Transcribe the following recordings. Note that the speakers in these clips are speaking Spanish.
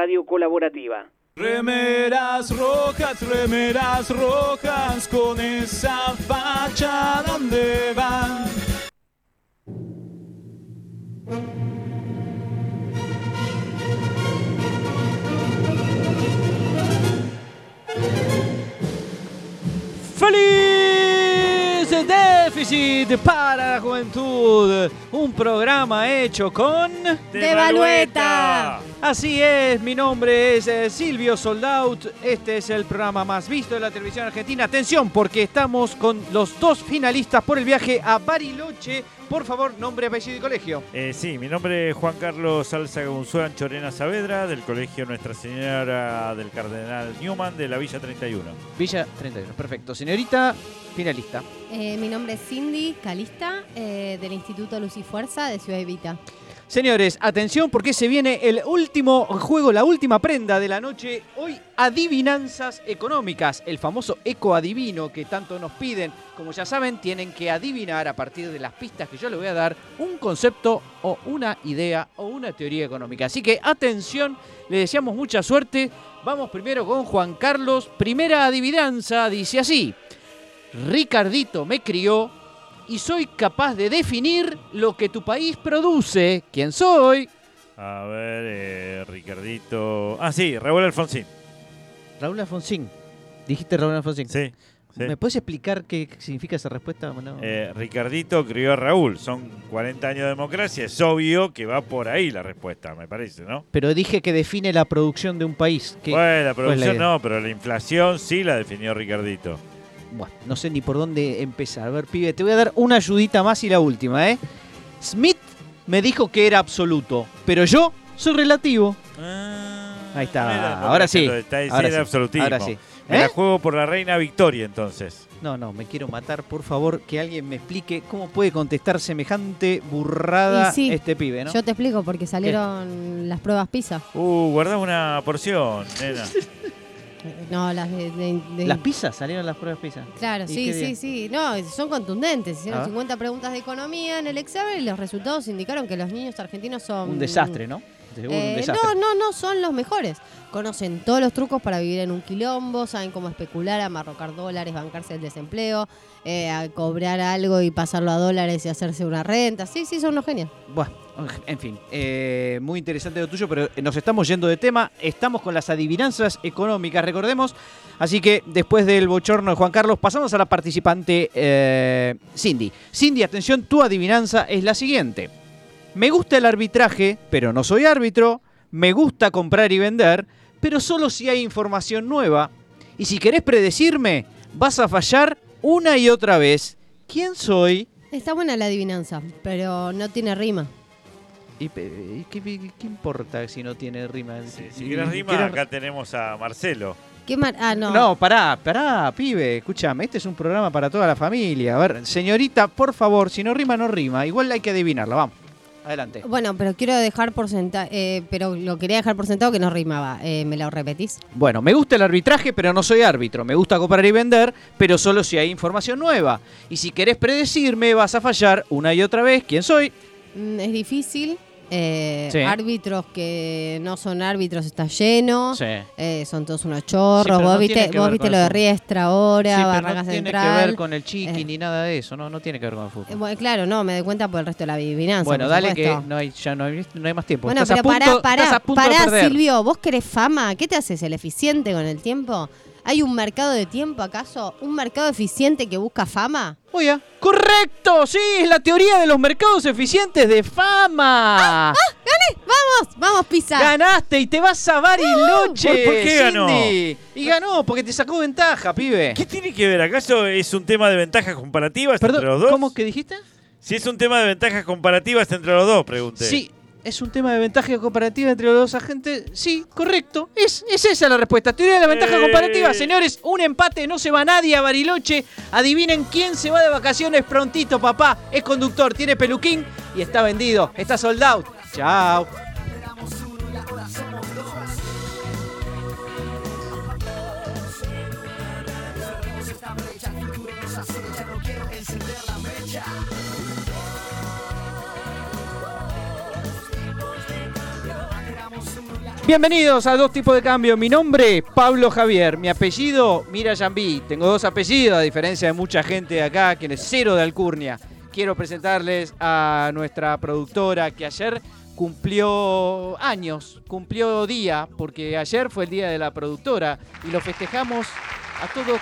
Radio colaborativa. Remeras rojas, remeras rojas, con esa facha donde van. ¡Feliz déficit para la juventud! Un programa hecho con... Devalueta. Así es, mi nombre es eh, Silvio Soldaut. Este es el programa más visto de la televisión argentina. Atención, porque estamos con los dos finalistas por el viaje a Bariloche. Por favor, nombre, apellido y colegio. Eh, sí, mi nombre es Juan Carlos Salsa González Chorena Saavedra, del Colegio Nuestra Señora del Cardenal Newman de la Villa 31. Villa 31, perfecto. Señorita, finalista. Eh, mi nombre es Cindy Calista, eh, del Instituto Luz y Fuerza de Ciudad Evita. Señores, atención porque se viene el último juego, la última prenda de la noche. Hoy, adivinanzas económicas. El famoso eco adivino que tanto nos piden. Como ya saben, tienen que adivinar a partir de las pistas que yo les voy a dar un concepto o una idea o una teoría económica. Así que atención, le deseamos mucha suerte. Vamos primero con Juan Carlos. Primera adivinanza dice así. Ricardito me crió y soy capaz de definir lo que tu país produce. ¿Quién soy? A ver, eh, Ricardito. Ah, sí, Raúl Alfonsín. Raúl Alfonsín. Dijiste Raúl Alfonsín. Sí. sí. ¿Me puedes explicar qué significa esa respuesta? no? Eh, Ricardito crió a Raúl. Son 40 años de democracia. Es obvio que va por ahí la respuesta, me parece, ¿no? Pero dije que define la producción de un país. ¿Qué- Bueno, la producción no, pero la inflación sí la definió Ricardito. Bueno, no sé ni por dónde empezar. A ver, pibe, te voy a dar una ayudita más y la última, ¿eh? Smith me dijo que era absoluto, pero yo soy relativo. Ahí está, Mira, Ah, ahora sí, está ahora sí, absolutismo. ahora sí. Me ¿Eh? la juego por la reina Victoria, entonces. No, no, me quiero matar. Por favor, que alguien me explique cómo puede contestar semejante burrada sí, este pibe, ¿no? Yo te explico porque salieron las pruebas PISA. Uh, guardá una porción, nena. No, las de... de- de- ¿Las pizzas? ¿Salieron las pruebas pizzas? Claro, ¿Y sí, sí, sí. No, son contundentes. Hicieron Ah. 50 preguntas de economía en el examen y los resultados indicaron que los niños argentinos son... Un desastre, ¿no? Seguro un Eh, desastre. no, no, no son los mejores. Conocen todos los trucos para vivir en un quilombo, saben cómo especular, amarrocar dólares, bancarse el desempleo, eh, a cobrar algo y pasarlo a dólares y hacerse una renta. Sí, sí, son unos genios. Bueno, en fin, eh, muy interesante lo tuyo, pero nos estamos yendo de tema. Estamos con las adivinanzas económicas, recordemos. Así que después del bochorno de Juan Carlos, pasamos a la participante eh, Cindy. Cindy, atención, tu adivinanza es la siguiente. Me gusta el arbitraje, pero no soy árbitro. Me gusta comprar y vender, pero solo si hay información nueva. Y si querés predecirme, vas a fallar una y otra vez. ¿Quién soy? Está buena la adivinanza, pero no tiene rima. ¿Y, qué, qué- qué importa si no tiene rima? Si quieres rima, ¿Quieres- acá tenemos a Marcelo. ¿Qué mar- ah, no. No. pará, pará, pibe, escúchame, este es un programa para toda la familia. A ver, señorita, por favor, si no rima, no rima. Igual hay que adivinarla, vamos. Adelante. Bueno, pero quiero dejar por sentado, pero lo quería dejar por sentado que no rimaba. Eh, ¿Me lo repetís? Bueno, me gusta el arbitraje, pero no soy árbitro. Me gusta comprar y vender, pero solo si hay información nueva. Y si querés predecirme, vas a fallar una y otra vez. ¿Quién soy? Mm, es difícil. Eh, Sí. Árbitros que no son árbitros está lleno. Sí. Eh, son todos unos chorros. vos no viste, vos viste lo de. Riestra ahora, Sí, pero Barracas no tiene Central. que ver con el chiqui Eh, ni nada de eso. No, no tiene que ver con el fútbol. bueno, claro, no, me doy cuenta por el resto de la adivinanza. bueno, dale que no hay, ya no hay, no hay más tiempo. Bueno, estás pero a punto, pará, estás a pará, punto pará. Silvio, vos querés fama, ¿qué te haces el eficiente con el tiempo? ¿Hay un mercado de tiempo acaso? ¿Un mercado eficiente que busca fama? Oiga, correcto, sí, es la teoría de los mercados eficientes de fama. ¡Vamos! ¡Vamos, Pisa! Ganaste y te vas a Bariloche. ¿Por- por qué ganó? Cindy. Y ganó porque te sacó ventaja, pibe. ¿Qué tiene que ver? ¿Acaso es un tema de ventajas comparativas entre los dos? ¿cómo que dijiste? Si es un tema de ventajas comparativas entre los dos, pregunté. Sí, es un tema de ventaja comparativa entre los dos agentes. Sí, correcto. Es, es esa la respuesta. Teoría de la ventaja Eh. comparativa. Señores, un empate, no se va nadie a Bariloche. Adivinen quién se va de vacaciones prontito, papá. Es conductor, tiene peluquín y está vendido. Está sold out. Chao. Bienvenidos a Dos Tipos de Cambio. Mi nombre, Pablo Javier. Mi apellido, Mira Yambí. Tengo dos apellidos, a diferencia de mucha gente acá, quien es cero de alcurnia. Quiero presentarles a nuestra productora que ayer cumplió años, cumplió día, porque ayer fue el día de la productora y lo festejamos a todo.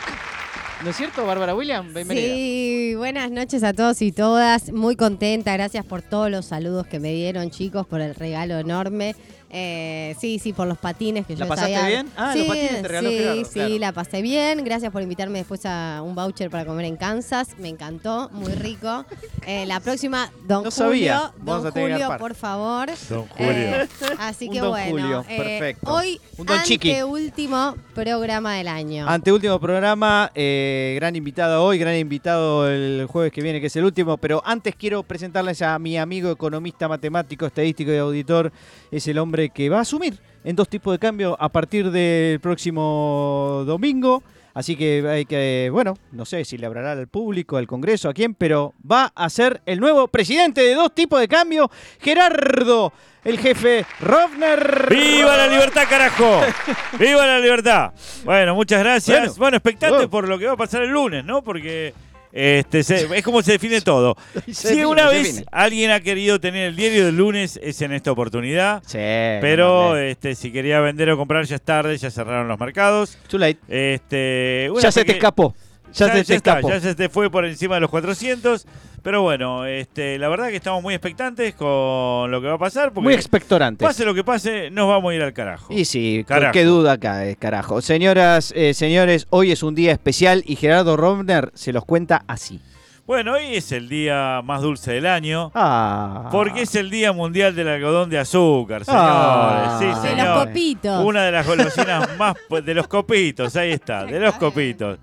¿No es cierto, Bárbara William? Bienvenida. Sí, buenas noches a todos y todas. Muy contenta, gracias por todos los saludos que me dieron, chicos, por el regalo enorme. Eh, sí, sí, por los patines que ¿La yo pasaste sabía. bien? Ah, sí, los patines te regaló Sí, Gerardo, sí, claro. la pasé bien. Gracias por invitarme después a un voucher para comer en Kansas. Me encantó, muy rico. Eh, la próxima, Don No sabía. Julio. Vamos Don a tener que Julio, garpar. por favor. Don Julio. Eh, así Un que Don bueno, Julio, eh, perfecto. hoy Un Don Chiqui. último programa del año. Anteúltimo programa, eh, gran invitado hoy, gran invitado el jueves que viene, que es el último, pero antes quiero presentarles a mi amigo economista, matemático, estadístico y auditor. Es el hombre que va a asumir en dos tipos de cambio a partir del próximo domingo. Así que hay que, bueno, no sé si le hablará al público, al Congreso, a quién, pero va a ser el nuevo presidente de dos tipos de cambio, Gerardo, el jefe Rovner. ¡Viva la libertad, carajo! ¡Viva la libertad! Bueno, muchas gracias. Bueno. Bueno, expectante por lo que va a pasar el lunes, ¿no? Porque este, se- es como se define todo. Se si define, una vez define. alguien ha querido tener el diario del lunes, es en esta oportunidad. Sí, Pero no, este, si quería vender o comprar ya es tarde, ya cerraron los mercados. Too late. Este, Ya se te escapó. Ya, se te escapó. ya se te fue por encima de los 400. Pero bueno, este, la verdad que estamos muy expectantes con lo que va a pasar. Porque Muy expectorante. pase lo que pase, nos vamos a ir al carajo. Y sí, Carajo. qué duda cae, carajo. Señoras, eh, señores, hoy es un día especial y Gerardo Romner se los cuenta así. Bueno, hoy es el día más dulce del año. Ah. Porque es el Día Mundial del Algodón de Azúcar, señores. Ah. sí, De de señor. los copitos. Una de las golosinas más de los copitos, ahí está, de los copitos.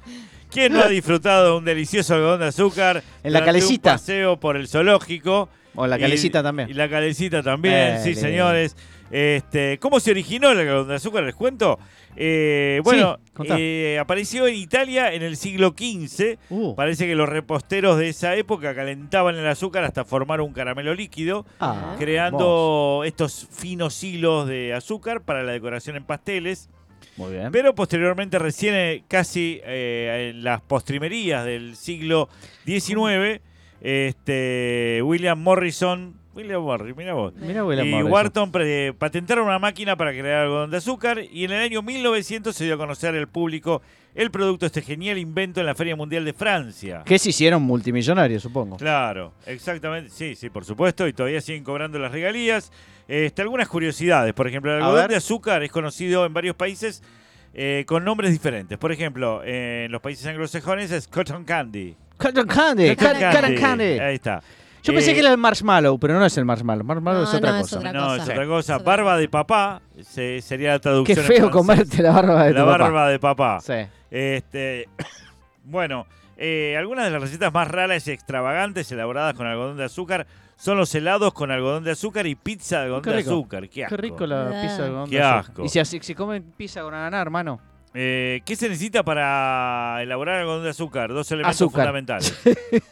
¿Quién no ha disfrutado de un delicioso algodón de azúcar? En la calecita. Un paseo por el zoológico. O la Y- calecita también. Y la calecita también, Eh, sí, señores. Este, ¿Cómo se originó el algodón de azúcar? Les cuento. Eh, bueno, Sí, eh, apareció en Italia en el siglo XV. Uh. Parece que los reposteros de esa época calentaban el azúcar hasta formar un caramelo líquido, Ah, creando estos finos hilos de azúcar para la decoración en pasteles. Hermoso. Muy bien. Pero posteriormente, recién eh, casi eh, en las postrimerías del siglo XIX, este, William Morrison, William Morrison, mira vos, Mira, William y Morrison. Wharton pre- patentaron una máquina para crear algodón de azúcar y en el año 1900 se dio a conocer al público el producto, este genial invento en la Feria Mundial de Francia. Que se hicieron multimillonarios, supongo. Claro, exactamente, sí, sí, por supuesto, y todavía siguen cobrando las regalías. Este, algunas curiosidades, por ejemplo, el algodón de azúcar es conocido en varios países eh, con nombres diferentes. Por ejemplo, en los países anglosajones es cotton candy. Cotton candy. Cotton Cotton candy. candy. Ahí está. Yo pensé Eh, que era el marshmallow, pero no es el marshmallow. Marshmallow No, es otra no, es cosa. otra No, cosa. es otra cosa. Barba de papá se- sería la Qué traducción. en feo comerte la barba de tu La papá. barba de papá. Sí. Este, bueno, eh, algunas de las recetas más raras y extravagantes elaboradas con algodón de azúcar son los helados con algodón de azúcar y pizza de algodón Qué de azúcar. Qué, Qué asco. rico la Ah. pizza de algodón Qué de azúcar. asco. Y si, así- si comen pizza con ananá, hermano. Eh, ¿Qué se necesita para elaborar algodón de azúcar? Dos elementos Azúcar. fundamentales.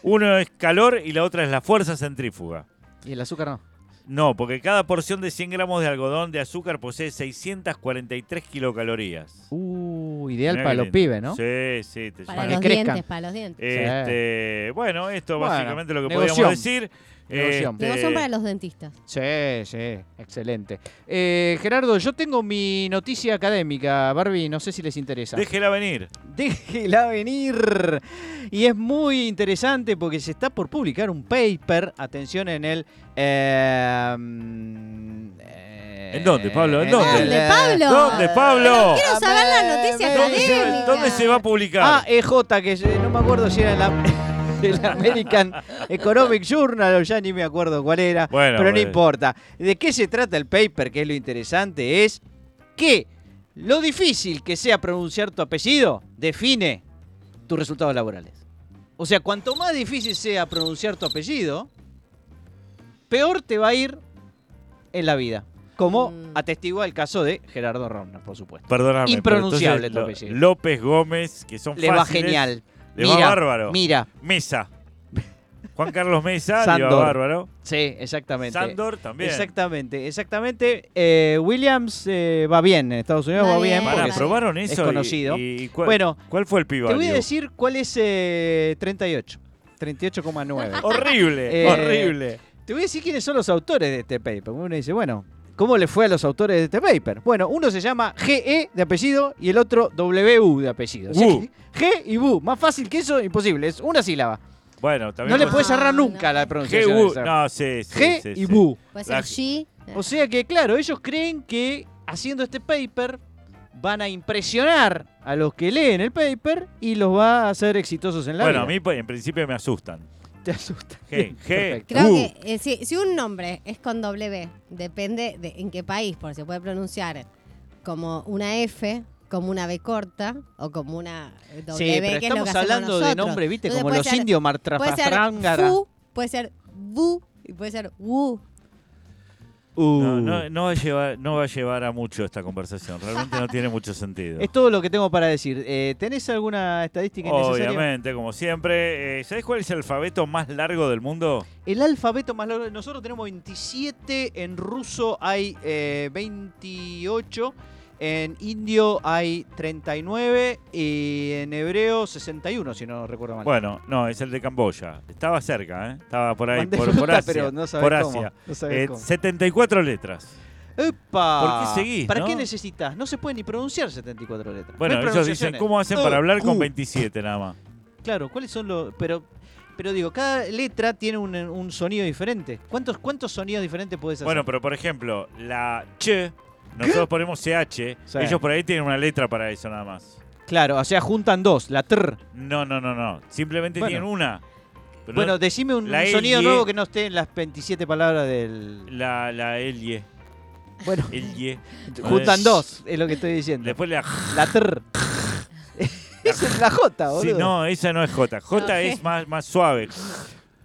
Uno es calor y la otra es la fuerza centrífuga. Y el azúcar no. No, porque cada porción de 100 gramos de algodón de azúcar posee 643 kilocalorías. Uh, ideal Mirá para qué los pibes, ¿no? Sí, sí. Te Para los dientes, para los dientes. Este, bueno, esto Bueno, básicamente lo que negoción. podríamos decir. Negoción. Este, para los dentistas. Sí, sí, excelente. Eh, Gerardo, yo tengo mi noticia académica, Barbie, no sé si les interesa. Déjela venir. Déjela venir. Y es muy interesante porque se está por publicar un paper, atención, en el... eh, mm, eh, ¿En dónde, Pablo? ¿En dónde? ¿Dónde, Pablo? ¿Dónde, Pablo? Quiero saber la noticia ¿Dónde se, dónde se va a publicar? Ah, EJ, que no me acuerdo si era la... el American Economic Journal, o ya ni me acuerdo cuál era, Bueno, pero no bueno. importa. ¿De qué se trata el paper? Que es lo interesante, es que lo difícil que sea pronunciar tu apellido define tus resultados laborales. O sea, cuanto más difícil sea pronunciar tu apellido, peor te va a ir en la vida. Como Mm. atestigua el caso de Gerardo Romner, por supuesto. Perdóname. Impronunciable tu apellido. López Gómez, que son Le va genial. Le va Mira, bárbaro. Mira, Mesa. Juan Carlos Mesa, le Sandor. va bárbaro. Sí, exactamente. Sandor también. Exactamente, exactamente. Eh, Williams eh, va bien, en Estados Unidos Va va bien. bien, Pará, ¿probaron es eso? y- conocido. y cuál, Bueno, ¿Cuál fue el pibe? te voy a decir cuál es eh, 38. 38,9. Horrible, Eh, horrible. Te voy a decir quiénes son los autores de este paper. Uno dice, bueno, ¿cómo le fue a los autores de este paper? Bueno, uno se llama GE de apellido y el otro WU de apellido. O sea que G y Bu. Más fácil que eso, imposible. Es una sílaba. Bueno, también No le puede puedes No, errar no. nunca la G, pronunciación. U, esa. no, sí, sí, G sí, y sí. Bu. Puede ser La- G. O sea que, claro, ellos creen que haciendo este paper van a impresionar a los que leen el paper y los va a hacer exitosos en la Bueno, vida. a mí pues, en principio me asustan. te asusta. G, G. Creo U. que eh, si, si un nombre es con W, depende de en qué país, porque se puede pronunciar como una F, como una B corta o como una W, Sí, pero que es lo que estamos hablando de nombre, ¿viste? Entonces Como los ser- indios Puede ser martrafafrángara. Fu, puede ser Bu y puede ser Wu. Uh. No, no, no va a llevar, no va a llevar a mucho esta conversación. Realmente no tiene mucho sentido. Es todo lo que tengo para decir. Eh, ¿Tenés alguna estadística innecesaria? Obviamente, como siempre. Eh, ¿Sabés cuál es el alfabeto más largo del mundo? El alfabeto más largo. Nosotros tenemos 27, en ruso hay eh, 28, en indio hay 39 y en hebreo 61, si no recuerdo mal. Bueno, no, es el de Camboya. Estaba cerca, ¿eh? Estaba por ahí, por, Asia. pero no por Asia. no Eh, cómo. 74 letras. ¡Epa! ¿Por qué seguís, ¿Para no? qué necesitas? No se puede ni pronunciar 74 letras. Bueno, ellos dicen. ¿cómo hacen para hablar con uh. 27 nada más? Claro, ¿cuáles son los...? Pero, pero digo, cada letra tiene un, un sonido diferente. ¿Cuántos, ¿Cuántos sonidos diferentes puedes hacer? Bueno, pero por ejemplo, la Ch, nosotros ponemos CH, Sí. ellos por ahí tienen una letra para eso nada más. Claro, o sea, juntan dos, la tr. No, no, no, no. Simplemente Bueno. tienen una. Pero Bueno, no- decime un la sonido L. nuevo que no esté en las 27 palabras del... la, la Elie. Bueno, Elie. juntan dos, es lo que estoy diciendo. Después la La tr. Esa es la J, boludo. Sí, no, esa no es J. J No, es más, más suave.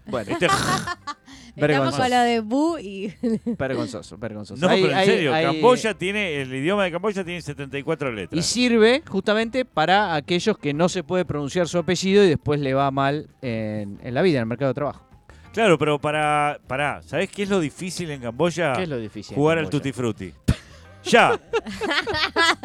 Bueno, Este- Estamos con lo de Bu y vergonzoso, vergonzoso. no, Hay- pero en hay- serio, hay- Camboya tiene, el idioma de Camboya tiene 74 Y letras. sirve justamente para aquellos que no se puede pronunciar su apellido y después le va mal en, en la vida, en el mercado de trabajo. Claro, pero para, para, ¿sabés qué es lo difícil en Camboya? ¿Qué es lo difícil? Jugar al? Tutti Frutti. ¡Ya!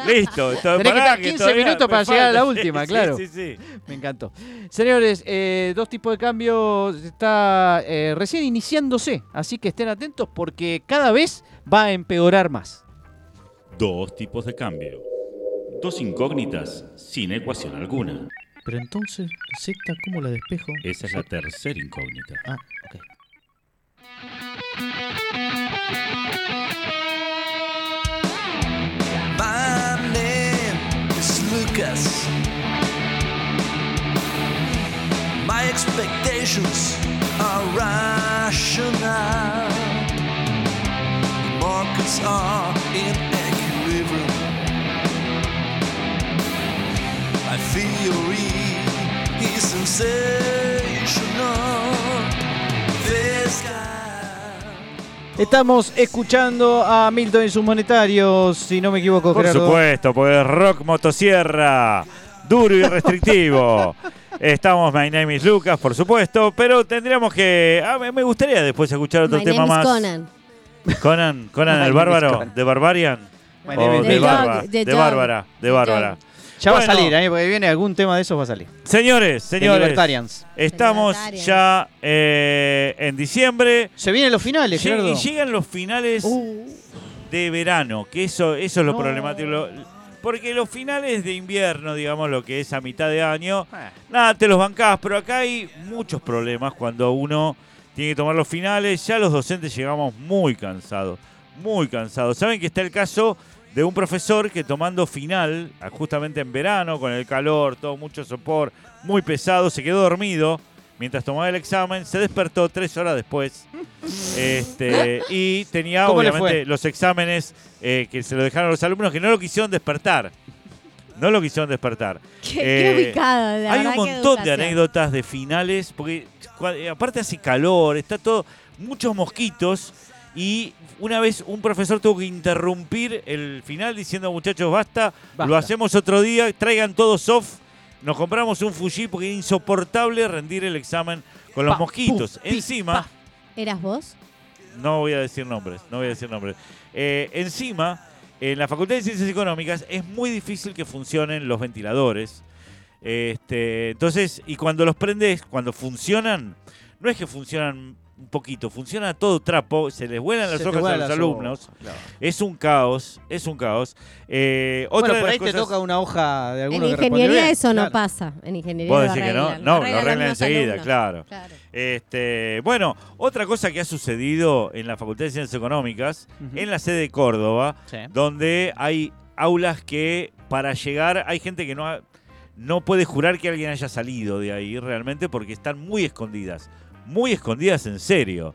Listo. Tenés que pará, estar 15 todavía minutos para llegar a la última, Sí, claro. Sí, sí, sí. Me encantó. Señores, eh, dos tipos de cambios está eh, recién iniciándose, así que estén atentos porque cada vez va a empeorar más. Dos tipos de cambio. Dos incógnitas sin ecuación alguna. Pero entonces, Z, ¿cómo la despejo? Esa es la tercera incógnita. Ah, ok. Lucas. My expectations are rational. The markets are in equilibrium. My theory is sensational. This guy. Estamos escuchando a Milton y sus monetarios, si no me equivoco, Por Gerardo. supuesto, porque es rock motosierra, duro y restrictivo. Estamos My Name is Lucas, por supuesto, pero tendríamos que. ah, me- gustaría después escuchar otro My tema name is más. Conan. Conan, Conan el bárbaro, de Barbarian. My o name is de, Dog, The de Bárbara, de Bárbara. Ya va a salir, ¿eh? porque viene algún tema de esos va a salir. Señores, De señores, Libertarians. estamos ya eh, en diciembre. Se vienen los finales, Lle- Gerardo. y llegan los finales Uh, de verano, que eso, eso es lo No. problemático. lo- porque los finales de invierno, digamos, lo que es a mitad de año, ah, nada, te los bancás, pero acá hay muchos problemas cuando uno tiene que tomar los finales. Ya los docentes llegamos muy cansados, muy cansados. Saben que está el caso de un profesor que tomando final, ah, justamente en verano, con el calor, todo mucho sopor, muy pesado, se quedó dormido mientras tomaba el examen, se despertó tres horas después este, y tenía ¿Cómo le obviamente los exámenes eh, que se lo dejaron a los alumnos que no lo quisieron despertar. No lo quisieron despertar. Qué, qué Eh, ubicado, Hay un montón de anécdotas de finales, porque cua- eh, aparte hace calor, está todo, muchos mosquitos, y una vez un profesor tuvo que interrumpir el final diciendo, muchachos, basta, Basta. lo hacemos otro día, traigan todos off, nos compramos un Fuji porque era insoportable rendir el examen con los Pa, mosquitos. Encima, pa. ¿Eras vos? no voy a decir nombres, no voy a decir nombres. Eh, encima, en la Facultad de Ciencias Económicas es muy difícil que funcionen los ventiladores. Este, entonces, y cuando los prendes, cuando funcionan, no es que funcionan un poquito, funciona todo trapo, se les vuelan las Se hojas a los alumnos. claro. Es un caos, es un caos. Eh, otra Bueno, de por las ahí te toca una hoja de En alguno que respondió ingeniería bien, eso no claro. pasa. En ingeniería ¿Vos lo decís que no? No, lo arreglan enseguida, alumnos. claro. Claro. Este, bueno, otra cosa que ha sucedido en la Facultad de Ciencias Económicas, en la sede de Córdoba, Sí. donde hay aulas que para llegar hay gente que no, ha- no puede jurar que alguien haya salido de ahí realmente porque están muy escondidas, muy escondidas en serio.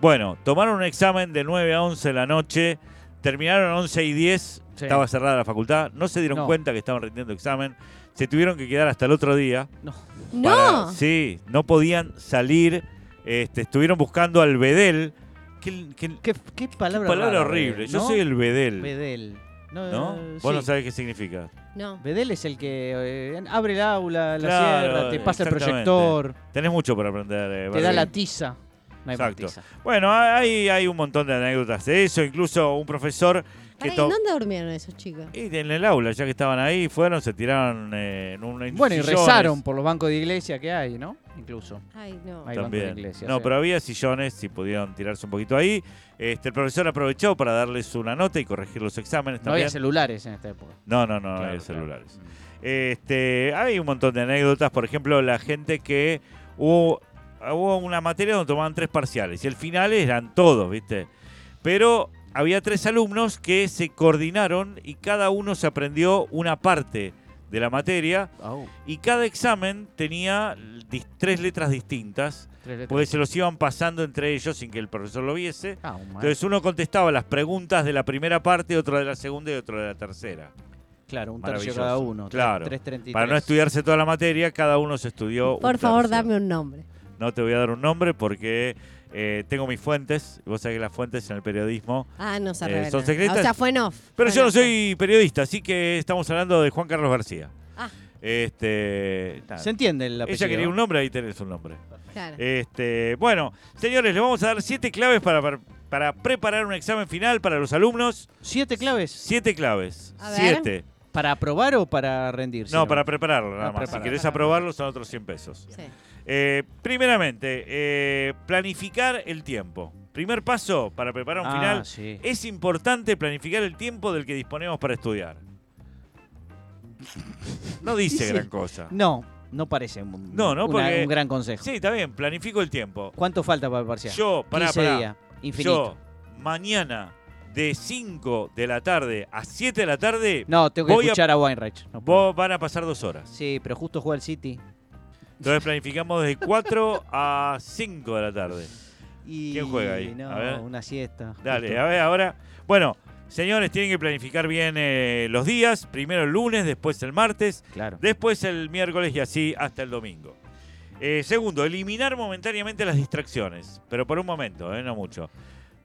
Bueno, tomaron un examen de 9 a 11 de la noche, terminaron a 11 y 10, Sí. estaba cerrada la facultad, no se dieron No. cuenta que estaban rindiendo examen, se tuvieron que quedar hasta el otro día. No. para- sí, no podían salir, este, estuvieron buscando al Bedel. ¿Qué, qué- ¿Qué, qué palabra, palabra rara, horrible? Bedel, Yo ¿no? soy el Bedel. Bedel. No, ¿No? eh, Vos no sí. sabés qué significa. No. Bedel es el que eh, abre el aula, la Claro, cierra, te pasa el exactamente. proyector, Tenés mucho para aprender. eh, te da la tiza. No hay Exacto. Bueno, hay, hay un montón de anécdotas de eso. Incluso un profesor que... Pará, ¿y to- ¿Dónde durmieron esos chicos? Y en el aula, ya que estaban ahí, fueron, se tiraron eh, en un Bueno, y rezaron por los bancos de iglesia que hay, ¿no? Incluso. Ay, no. Hay bancos de También. iglesia. no, sí. pero había sillones y pudieron tirarse un poquito ahí. Este, el profesor aprovechó para darles una nota y corregir los exámenes No había también. celulares en esta época. No, no, no, no Claro, había claro. celulares. Este, hay un montón de anécdotas. Por ejemplo, la gente que hubo, hubo una materia donde tomaban tres parciales y el final eran todos, ¿viste? Pero había tres alumnos que se coordinaron y cada uno se aprendió una parte de la materia y cada examen tenía tres letras distintas tres letras. porque se los iban pasando entre ellos sin que el profesor lo viese. Ah, un Entonces uno contestaba las preguntas de la primera parte, otro de la segunda y otro de la tercera. Claro, un tercio cada uno. Claro. 3.33. Para no estudiarse toda la materia, cada uno se estudió. Por un favor, tercio. dame un nombre. No te voy a dar un nombre porque eh, tengo mis fuentes. Vos sabés que las fuentes en el periodismo. Ah, no se Eh. ¿son secretas? O sea, fue en off. Pero Fue yo no off. soy periodista, así que estamos hablando de Juan Carlos García. Ah. Este, nada. Se entiende el apellido. Ella quería un nombre, ahí tenés un nombre. Claro. Este, bueno, señores, les vamos a dar siete claves para, para, para preparar un examen final para los alumnos. ¿Siete claves? Siete claves. A ver. Siete. ¿Para aprobar o para rendirse? No, para prepararlo nada Ah, más. preparar. Si querés Para aprobarlo son otros 100 pesos. Sí. Eh, primeramente, eh, planificar el tiempo. Primer paso para preparar un Ah, final. sí. Es importante planificar el tiempo del que disponemos para estudiar. No dice Dice- gran cosa. No, no parece un, No, no, una- porque- un gran consejo. Sí, está bien, planifico el tiempo. ¿Cuánto falta para el parcial? Yo, pará, 15 pará. días. Infinito. Yo, mañana, de 5 de la tarde a 7 de la tarde, no, tengo que voy a- escuchar a, Weinreich. No vos van a pasar dos horas. Sí, pero justo juega el City. Entonces planificamos de 4 a 5 de la tarde. Y ¿Quién juega ahí? No, A ver. una siesta. Dale, justo. a ver ahora. Bueno, señores, tienen que planificar bien eh, los días. Primero el lunes, después el martes, Claro. después el miércoles y así hasta el domingo. Eh, segundo, eliminar momentáneamente las distracciones. Pero por un momento, eh, no mucho.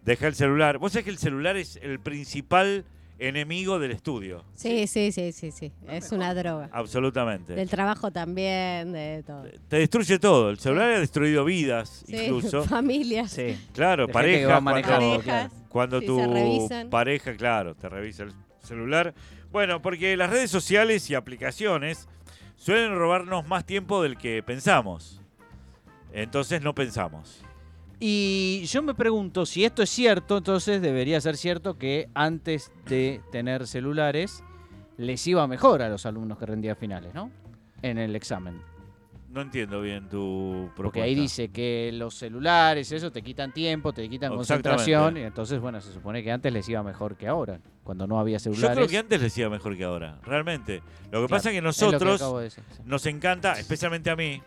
Deja el celular. Vos sabés que el celular es el principal enemigo del estudio. Sí, sí, sí, sí, sí. Es una droga. Absolutamente. Del trabajo también, de todo. Te destruye todo. El celular ha destruido vidas, Sí, incluso. familias, Sí. Claro, De parejas. Cuando, parejas. cuando Sí, tu pareja, claro, te revisa el celular. Bueno, porque las redes sociales y aplicaciones suelen robarnos más tiempo del que pensamos. Entonces no pensamos. Y yo me pregunto si esto es cierto, entonces debería ser cierto que antes de tener celulares les iba mejor a los alumnos que rendían finales, ¿no? En el examen. No entiendo bien tu propuesta. Porque ahí dice que los celulares, eso te quitan tiempo, te quitan concentración. Y entonces, bueno, se supone que antes les iba mejor que ahora, cuando no había Yo celulares. creo que antes les iba mejor que ahora, realmente. Lo que pasa es que Es lo que nosotros acabo de decir, sí. nos encanta, especialmente a mí,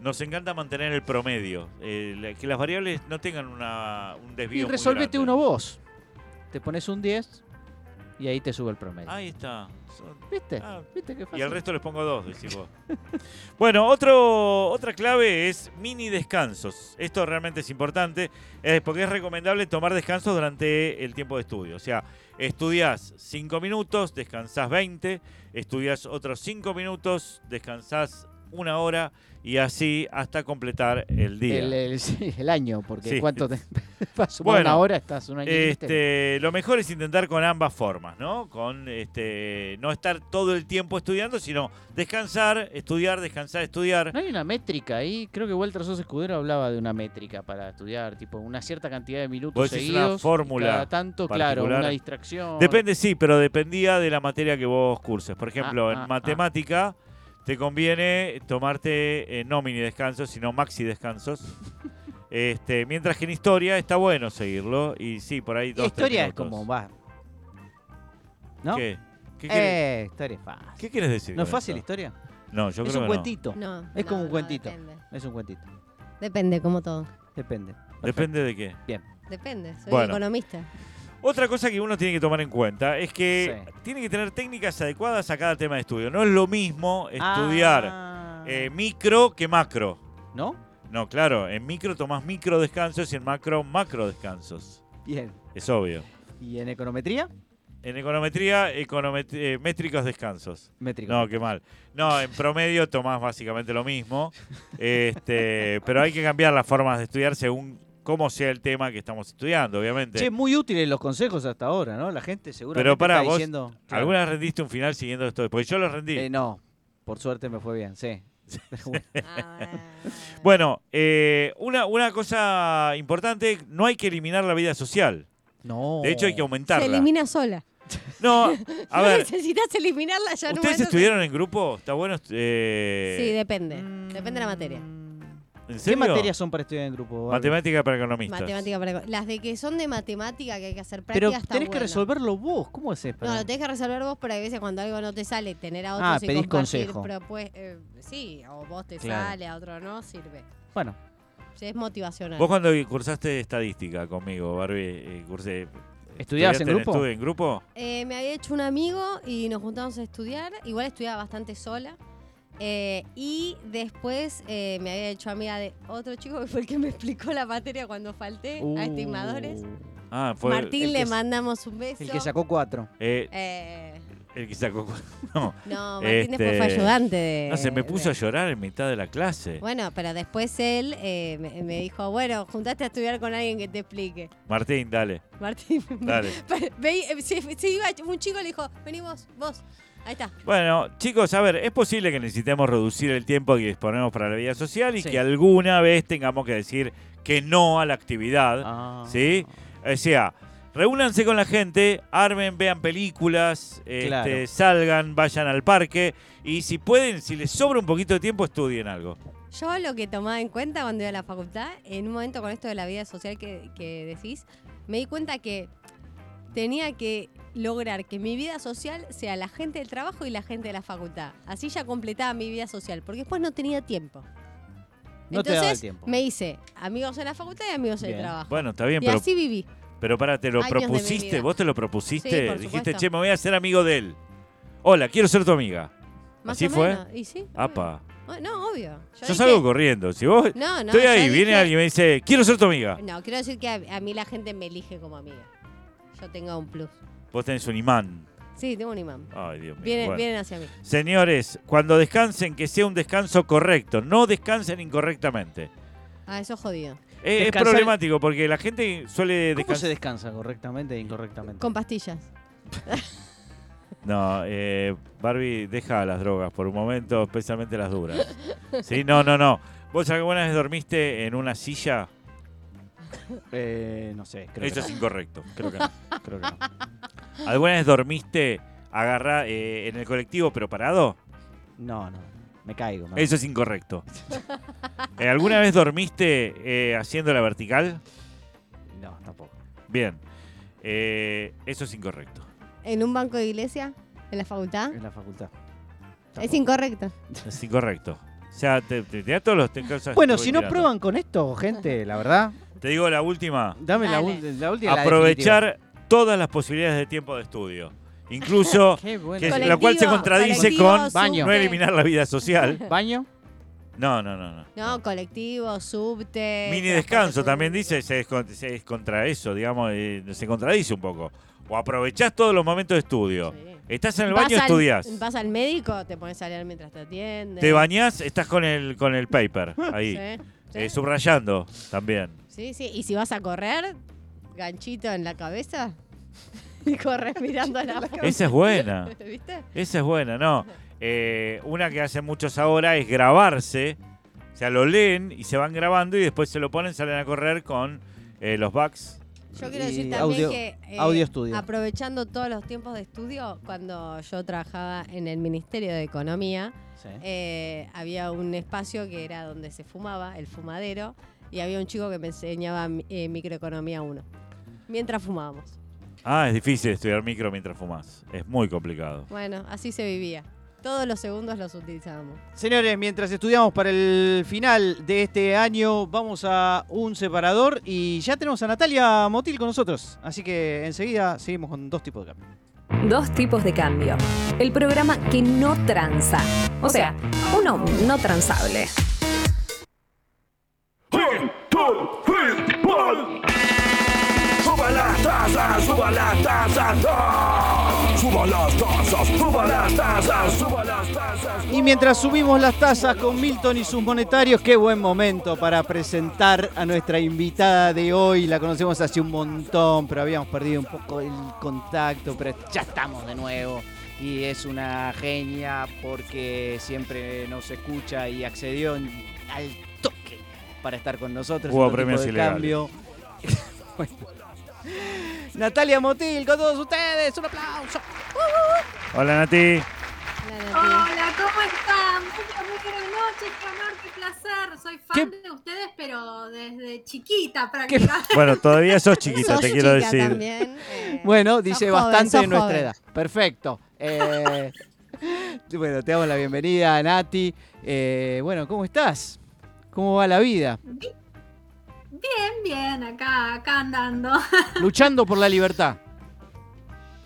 nos encanta mantener el promedio. eh, que las variables no tengan una, un desvío. Y resolvete uno vos. Te pones un 10 y ahí te sube el promedio. Ahí está. ¿Viste? ah, ¿Viste qué Y fácil? al resto les pongo dos, decís vos. bueno, otro, otra clave es mini descansos. Esto realmente es importante eh, porque es recomendable tomar descansos durante el tiempo de estudio. O sea, estudiás 5 minutos, descansás 20, estudiás otros 5 minutos, descansás una hora y así hasta completar el día. El, el- sí, el año, porque Sí. ¿cuánto te sumar Bueno, una hora? Estás un año. Este, lo mejor es intentar con ambas formas, ¿no? Con este, no estar todo el tiempo estudiando, sino descansar, estudiar, descansar, estudiar. ¿No hay una métrica ahí? Creo que Walter Sos Escudero hablaba de una métrica para estudiar, tipo una cierta cantidad de minutos una seguidos. y fórmula Cada tanto, claro, una distracción. Depende, sí, pero dependía de la materia que vos curses. Por ejemplo, Ah, en ah, matemática te conviene tomarte eh, no mini descansos, sino maxi descansos. Este, mientras que en historia está bueno seguirlo y sí, por ahí dos, tres historia es como va. ¿No? ¿Qué? ¿Qué, Eh, historia es fácil. qué quieres decir? ¿No es fácil eso? historia? No, yo es creo un que no. cuentito. No. Es como no, un no, cuentito. depende. Es un cuentito. Depende, como todo. Depende. Depende de qué. Depende. Soy Bueno. economista. Otra cosa que uno tiene que tomar en cuenta es que Sí. tiene que tener técnicas adecuadas a cada tema de estudio. No es lo mismo estudiar Ah. eh, micro que macro. ¿No? No, claro, en micro tomás micro descansos y en macro macro descansos. Bien. Es obvio. ¿Y en econometría? En econometría, economet- eh, métricos descansos. Métrico. No, qué mal. No, en promedio tomás básicamente lo mismo. Este, pero hay que cambiar las formas de estudiar según cómo sea el tema que estamos estudiando, obviamente. Che, muy útiles los consejos hasta ahora, ¿no? La gente seguramente Pero pará, está vos, diciendo... ¿Alguna vez rendiste un final siguiendo esto? Porque yo lo rendí. Eh, no, por suerte me fue bien, sí. Ah, Bueno, eh, una, una cosa importante, no hay que eliminar la vida social. no. De hecho, hay que Se aumentarla. elimina sola. No, a no ver, necesitas eliminarla ya ¿ustedes momento. estudiaron en grupo? ¿Está bueno? eh, Sí, depende. Depende de la materia. ¿En ¿Qué materias son para estudiar en grupo? Barbie? Matemática para economistas. Matemática para... Las de que son de matemática que hay que hacer Pero práctica está tenés que bueno. resolverlo vos. ¿Cómo haces? No, para- lo tenés que resolver vos, pero hay veces cuando algo no te sale, tener a otros Ah, y pedís consejo. eh, sí, o vos te Claro. sale, a otro no, sirve. Bueno, es motivacional. Vos cuando cursaste estadística conmigo, Barbie, eh, cursé... ¿Estudiabas en ¿estudiaste grupo? estudio en grupo? Eh, me había hecho un amigo y nos juntamos a estudiar. Igual estudiaba bastante sola. Eh, y después eh, me había hecho amiga de otro chico que fue el que me explicó la materia cuando falté a estimadores. Uh, Ah, fue... Martín, el le que- mandamos un beso. El que sacó cuatro. eh, Eh, el que sacó... No, no, Martín después fue Este, ayudante de. no, se me puso de- a llorar en mitad de la clase. Bueno, pero después él eh, me, me dijo, bueno, juntaste a estudiar con alguien que te explique. Martín, dale, Martín, dale. ve- se, se iba un chico le dijo, vení vos, vos. Ahí está. Bueno, chicos, a ver, es posible que necesitemos reducir el tiempo que disponemos para la vida social y Sí. que alguna vez tengamos que decir que no a la actividad. Ah. ¿Sí? O sea, reúnanse con la gente, armen, vean películas, este, salgan, vayan al parque y si pueden, si les sobra un poquito de tiempo, estudien algo. Yo lo que tomaba en cuenta cuando iba a la facultad, en un momento con esto de la vida social que, que decís, me di cuenta que tenía que lograr que mi vida social sea la gente del trabajo y la gente de la facultad. Así ya completaba mi vida social, porque después no tenía tiempo. No te Entonces daba el tiempo. me hice amigos en la facultad y amigos en Bien. el trabajo. Bueno, está bien, y pero, así viví. pero para, ¿te lo años de mi propusiste? vida. ¿Vos te lo propusiste? Por Dijiste, supuesto. che, me voy a hacer amigo de él. Hola, quiero ser tu amiga. Más ¿Así o fue? menos. Y sí. Apa. Oh, No, obvio. Yo Yo dije- salgo corriendo. Si vos No, no. estoy ahí, yo viene dije- alguien y me dice, quiero ser tu amiga. No, quiero decir que a, a mí la gente me elige como amiga. Yo tengo un plus. Vos tenés un imán. Sí, tengo un imán. Ay, Dios mío. Vienen, Bueno. vienen hacia mí. Señores, cuando descansen, que sea un descanso correcto. No descansen incorrectamente. Ah, eso es jodido. Eh, es Descansar- problemático porque la gente suele ¿Cómo se descansar. descansa correctamente e incorrectamente? Con pastillas. No, eh, Barbie, deja las drogas por un momento, especialmente las duras. Sí, no, no, no. ¿Vos alguna vez dormiste en una silla? Eh, no sé, creo Eso que es no. incorrecto. Creo que no. Creo que no. ¿Alguna vez dormiste agarra, eh, en el colectivo pero parado? No, no. Me caigo. ¿no? Eso es incorrecto. Eh, ¿Alguna vez dormiste eh, haciendo la vertical? No, tampoco. Bien. Eh, eso es incorrecto. ¿En un banco de iglesia? ¿En la facultad? En la facultad. Es Tampoco. incorrecto. Es incorrecto. O sea, te, te, te da todos los te- cosas Bueno, que voy si no tirando. prueban con esto, gente, la verdad, Te digo la última. dame la, Dale. ul- la última. la Aprovechar todas las posibilidades de tiempo de estudio. Incluso bueno. que la cual se contradice con Baño. no eliminar la vida social. ¿Baño? No, no, no. no. No, colectivo, subte. Mini descanso también dice, se es, con- se es contra eso, digamos, eh, se contradice un poco. O aprovechás todos los momentos de estudio Sí. Estás en el Vas baño, al- estudias. Vas al médico, te pones a leer mientras te atienden. Te bañás, estás con el, con el paper ahí. Sí, sí. Eh, subrayando también. Sí, sí. Y si vas a correr, ganchito en la cabeza y corres mirando la Esa es buena. ¿Viste? Esa es buena, no. Eh, una que hacen muchos ahora es grabarse. O sea, lo leen y se van grabando y después se lo ponen, salen a correr con eh, los backs. Yo quiero decir también audio- que eh, audio estudio. aprovechando todos los tiempos de estudio, cuando yo trabajaba en el Ministerio de Economía, Sí. eh, había un espacio que era donde se fumaba, el fumadero, y había un chico que me enseñaba eh, microeconomía 1, mientras fumábamos. Ah, es difícil estudiar micro mientras fumas. Es muy complicado. Bueno, así se vivía. Todos los segundos los utilizábamos. Señores, mientras estudiamos para el final de este año, vamos a un separador y ya tenemos a Natalia Motil con nosotros. Así que enseguida seguimos con dos tipos de cambio. Dos tipos de cambio. El programa que no tranza. O sea, uno no transable. Suba suba las tasas, ¡ah! suba las tasas, suba las tasas, suba las tasas. Y mientras subimos las tazas con Milton y sus monetarios, qué buen momento para presentar a nuestra invitada de hoy. La conocemos hace un montón, pero habíamos perdido un poco el contacto, pero ya estamos de nuevo. Y es una genia porque siempre nos escucha y accedió al toque para estar con nosotros. Hubo premios ilegales. cambio. Bueno. Natalia Motil con todos ustedes, un aplauso. Hola Nati. Hola, Nati. Hola, ¿cómo están? Muy, muy buenas noches, qué honor, qué placer. Soy fan ¿Qué? de ustedes, pero desde chiquita prácticamente. Bueno, todavía sos chiquita, Sos te quiero chica decir. también, eh, Bueno, dice joven, bastante de nuestra joven. edad. Perfecto. Eh, bueno, te damos la bienvenida, Nati. Eh, bueno, ¿cómo estás? ¿Cómo va la vida? Bien, bien, acá, acá andando, Luchando por la libertad,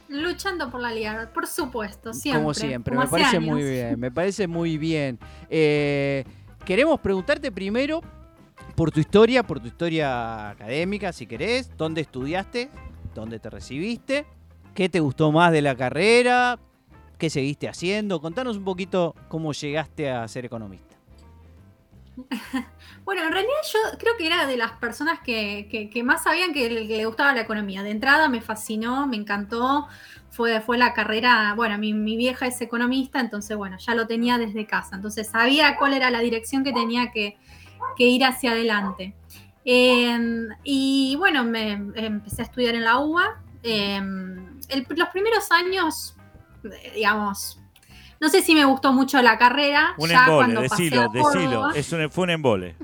luchando por la libertad, por supuesto, siempre. como siempre. como me parece años. muy bien, me parece muy bien. Eh, queremos preguntarte primero por tu historia, por tu historia académica, si querés. ¿Dónde estudiaste? ¿Dónde te recibiste? ¿Qué te gustó más de la carrera? ¿Qué seguiste haciendo? Contanos un poquito cómo llegaste a ser economista. Bueno, en realidad yo creo que era de las personas que, más sabían que le, gustaba la economía. De entrada me fascinó, me encantó. Fue, la carrera, bueno, mi, vieja es economista, entonces bueno, ya lo tenía desde casa. Entonces sabía cuál era la dirección que tenía que, ir hacia adelante. Eh, y bueno, me empecé a estudiar en la UBA. El- los primeros años, eh, digamos, no sé si me gustó mucho la carrera. Un ya embole, cuando pasé decilo, a Córdoba. decilo. Es un, fue un embole.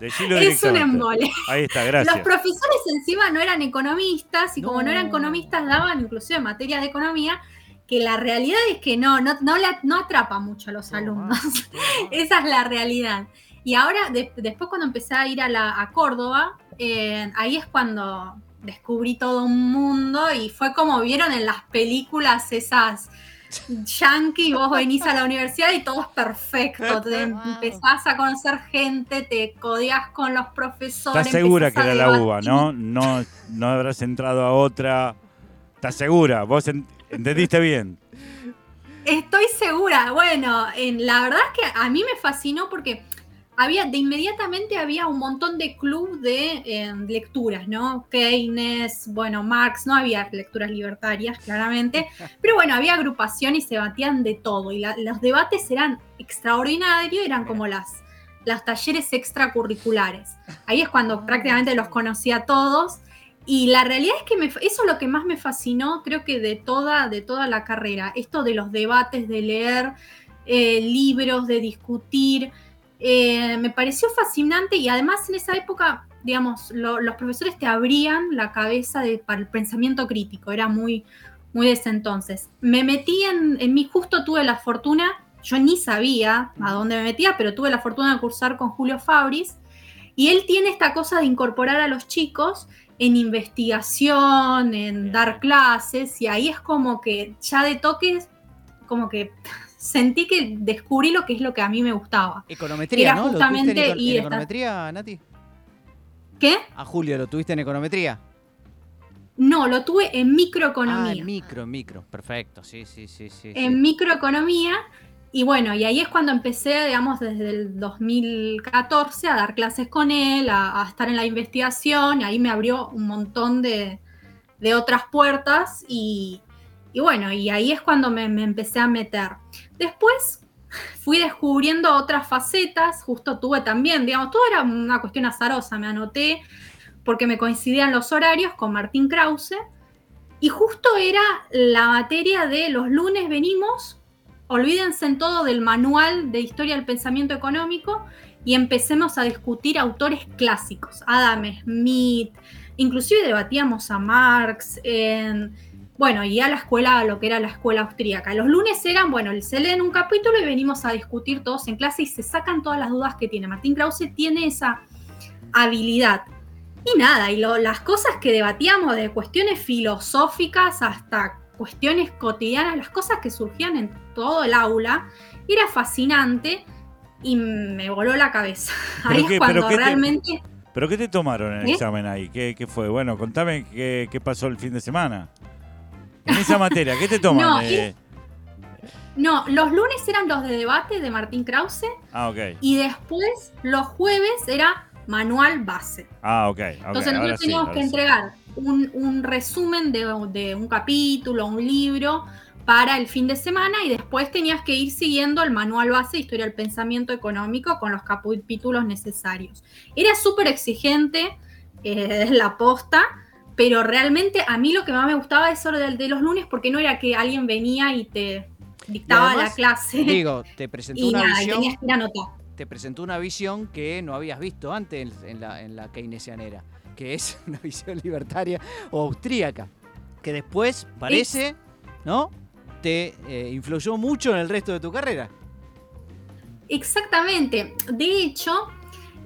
Decilo Es un embole. Ahí está, Los gracias. profesores encima no eran economistas y como no. Eran economistas daban inclusive materias de economía que la realidad es que no, no, no, la- no atrapa mucho a los alumnos. Esa es la realidad. Y ahora, de- después cuando empecé a ir a, la, a Córdoba, eh, ahí es cuando descubrí todo un mundo y fue como vieron en las películas esas yankee, vos venís a la universidad y todo es perfecto, te Wow. empezás a conocer gente, te codias con los profesores. ¿Estás segura que era la uva, debatir. no? No, no habrás entrado a otra. ¿Estás segura? ¿Vos en- entendiste bien? Estoy segura. Bueno, en, la verdad es que a mí me fascinó porque había, de inmediatamente había un montón de club de eh, lecturas, ¿no? Keynes, bueno, Marx, no había lecturas libertarias, claramente, pero bueno, había agrupación y se batían de todo. Y la- los debates eran extraordinarios, eran como las, las talleres extracurriculares. Ahí es cuando prácticamente los conocí a todos. Y la realidad es que me- eso es lo que más me fascinó, creo que de toda, de toda la carrera, esto de los debates, de leer eh, libros, de discutir, eh, me pareció fascinante y además en esa época, digamos, lo- los profesores te abrían la cabeza de- para el pensamiento crítico, era muy, muy de ese entonces. Me metí en, en mí, justo tuve la fortuna, yo ni sabía a dónde me metía, pero tuve la fortuna de cursar con Julio Fabris y él tiene esta cosa de incorporar a los chicos en investigación, en dar clases, y ahí es como que ya de toques, como que sentí que descubrí lo que es lo que a mí me gustaba. Econometría, Era ¿no? ¿Lo justamente tuviste en, en esta- econometría, Nati? ¿Qué? A Julio, ¿lo tuviste en econometría? No, lo tuve en Ah, microeconomía. en micro, en micro. Perfecto, sí, sí, sí, sí. sí. en microeconomía. Y bueno, y ahí es cuando empecé, digamos, desde el 2014 a dar clases con él, a, a estar en la investigación, y ahí me abrió un montón de, de otras puertas y, y bueno, y ahí es cuando me, me empecé a meter. Después fui descubriendo otras facetas, justo tuve también, digamos, todo era una cuestión azarosa, me anoté porque me coincidían los horarios con Martín Krause, y justo era la materia de los lunes venimos, olvídense en todo del manual de historia del pensamiento económico y empecemos a discutir autores clásicos, Adam Smith, inclusive debatíamos a Marx, en, bueno, y a la escuela, a lo que era la escuela austríaca. Los lunes eran, bueno, se leen un capítulo y venimos a discutir todos en clase y se sacan todas las dudas que tiene. Martín Krause tiene esa habilidad. Y nada, y lo- las cosas que debatíamos de cuestiones filosóficas hasta cuestiones cotidianas, las cosas que surgían en todo el aula, era fascinante y me voló la cabeza. ¿Pero Ahí qué- es cuando pero te- realmente... ¿Pero qué te tomaron en el ¿Eh? examen ahí? ¿Qué, qué fue? Bueno, contame qué, qué pasó el fin de semana. En esa materia, ¿qué te toman? No, Eh, No, los lunes eran los de debate de Martín Krause Ah, ok. y después los jueves era manual base. Ah, ok. ok, Entonces nosotros sí, teníamos que sí. entregar un, un resumen de, de un capítulo, un libro para el fin de semana y después tenías que ir siguiendo el manual base de historia del pensamiento económico con los capítulos necesarios. Era súper exigente eh, la posta, pero realmente a mí lo que más me gustaba eso del de los lunes porque no era que alguien venía y te dictaba además, la clase Digo, te presentó y una nada, visión. tenías que ir a te presentó una visión que no habías visto antes en, en la, en la keynesianera, que es una visión libertaria o austríaca, que después parece, ¿no? Te eh, influyó mucho en el resto de tu carrera. Exactamente. De hecho,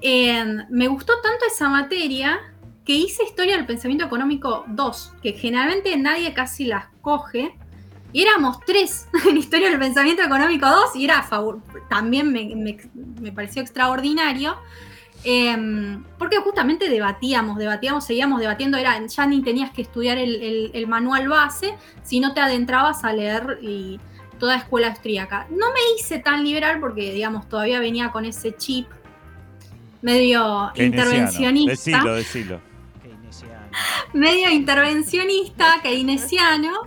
eh, me gustó tanto esa materia que hice Historia del Pensamiento Económico 2, que generalmente nadie casi las coge. Y éramos tres en Historia del Pensamiento Económico 2 y era favor también me, me- me pareció extraordinario. eh, porque justamente debatíamos, debatíamos, seguíamos debatiendo, era, ya ni tenías que estudiar el, el- el manual base, sino te adentrabas a leer y toda escuela austríaca. No me hice tan liberal porque, digamos, todavía venía con ese chip medio intervencionista Decilo, decilo. Medio intervencionista, keynesiano.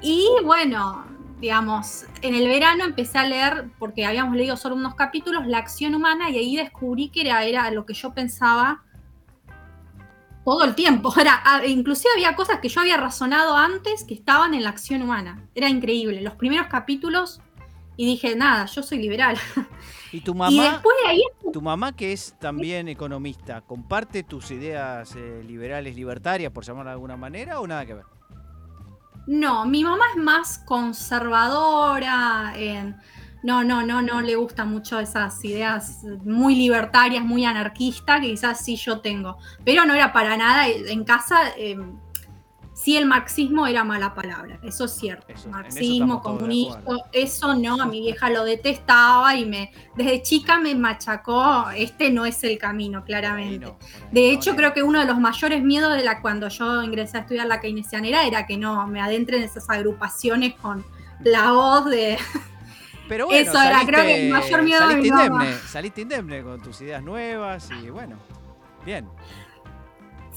Y bueno, digamos, en el verano empecé a leer, porque habíamos leído solo unos capítulos, La acción humana, y ahí descubrí que era, lo que yo pensaba todo el tiempo. Era, ah, inclusive había cosas que yo había razonado antes que estaban en la acción humana. Era increíble. Los primeros capítulos, y dije, nada, yo soy liberal. Y tu y mamá, después de ahí tu mamá que es también economista, ¿comparte tus ideas eh, liberales, libertarias, por llamarlo de alguna manera, o nada que ver? No, mi mamá es más conservadora. eh, no, no, no, no le gustan mucho esas ideas muy libertarias, muy anarquistas, que quizás sí yo tengo. Pero no era para nada. En casa, eh, sí el marxismo era mala palabra, eso es cierto. Eso, en marxismo, comunismo, eso no, a mi vieja lo detestaba y me desde chica me machacó, este no es el camino, claramente. De hecho, ni- creo que uno de los mayores miedos de la cuando yo ingresé a estudiar la keynesianera era que no me adentren esas agrupaciones con la voz de Pero bueno, eso era, creo que el mayor miedo de mi mamá. indemne, saliste indemne con tus ideas nuevas y bueno, bien.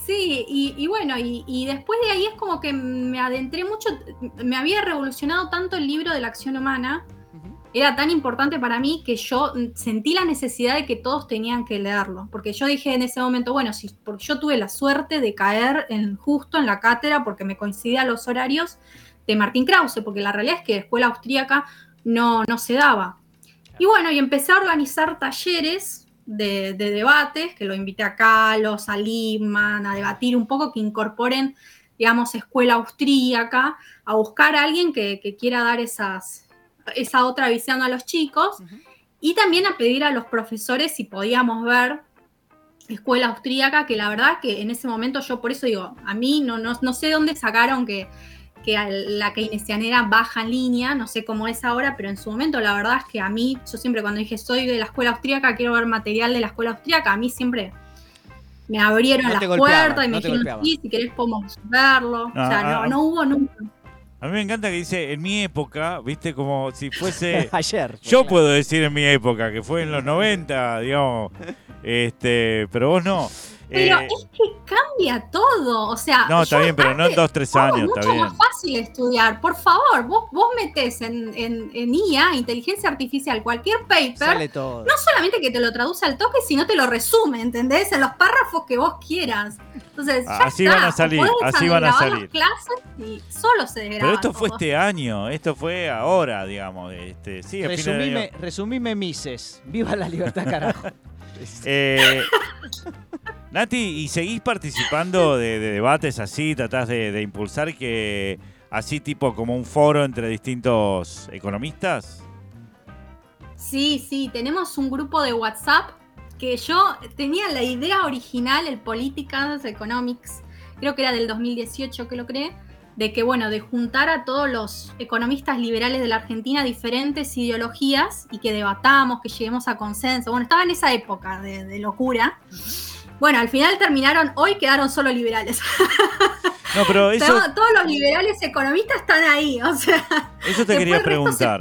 Sí, y, y bueno, y, y después de ahí es como que me adentré mucho, me había revolucionado tanto el libro de la acción humana, era tan importante para mí que yo sentí la necesidad de que todos tenían que leerlo, porque yo dije en ese momento, bueno, si, porque yo tuve la suerte de caer en, justo en la cátedra porque me coincidían los horarios de Martín Krause, porque la realidad es que escuela austríaca no, no se daba. Y bueno, y empecé a organizar talleres de, de debates, que lo invité a Carlos, a Liman, a debatir un poco, que incorporen, digamos, escuela austríaca, a buscar a alguien que, que quiera dar esas, esa otra visión a los chicos, y también a pedir a los profesores si podíamos ver escuela austríaca, que la verdad que en ese momento yo por eso digo, a mí no, no, no sé de dónde sacaron que, que la keynesianera baja en línea, no sé cómo es ahora, pero en su momento la verdad es que a mí, yo siempre cuando dije soy de la escuela austríaca, quiero ver material de la escuela austríaca, a mí siempre me abrieron No las puertas y me no dijeron, sí, si querés podemos verlo. No, o sea, no, ah. no hubo nunca. A mí me encanta que dice en mi época, viste, como si fuese. Ayer. Yo puedo decir en mi época, que fue en los 90, digamos. Este, pero vos no. Pero Eh, es que cambia todo. O sea, no, está bien, pero no en dos, tres años, mucho está bien. más fácil estudiar. Por favor, vos, vos metés en, en, en IA, inteligencia artificial, cualquier paper, Sale todo. no solamente que te lo traduce al toque, sino te lo resume, ¿entendés? En los párrafos que vos quieras. Entonces, ya Así está. van a salir, podés así van a salir. las clases y solo se Pero esto fue todo. este año, esto fue ahora, digamos. Este, sí. Resumime, resumime Mises. Viva la libertad, carajo. Eh, Nati, ¿y seguís participando de, de debates así? ¿Tratás de, de impulsar que así tipo como un foro entre distintos economistas? Sí, sí, tenemos un grupo de WhatsApp que yo tenía la idea original, el Political Economics, creo que era del 2018 que lo creé, de que, bueno, de juntar a todos los economistas liberales de la Argentina, diferentes ideologías, y que debatamos, que lleguemos a consenso. Bueno, estaba en esa época de, de locura. Bueno, al final terminaron, hoy quedaron solo liberales. No, pero eso, Todo- todos los liberales economistas están ahí, o sea, eso te quería preguntar.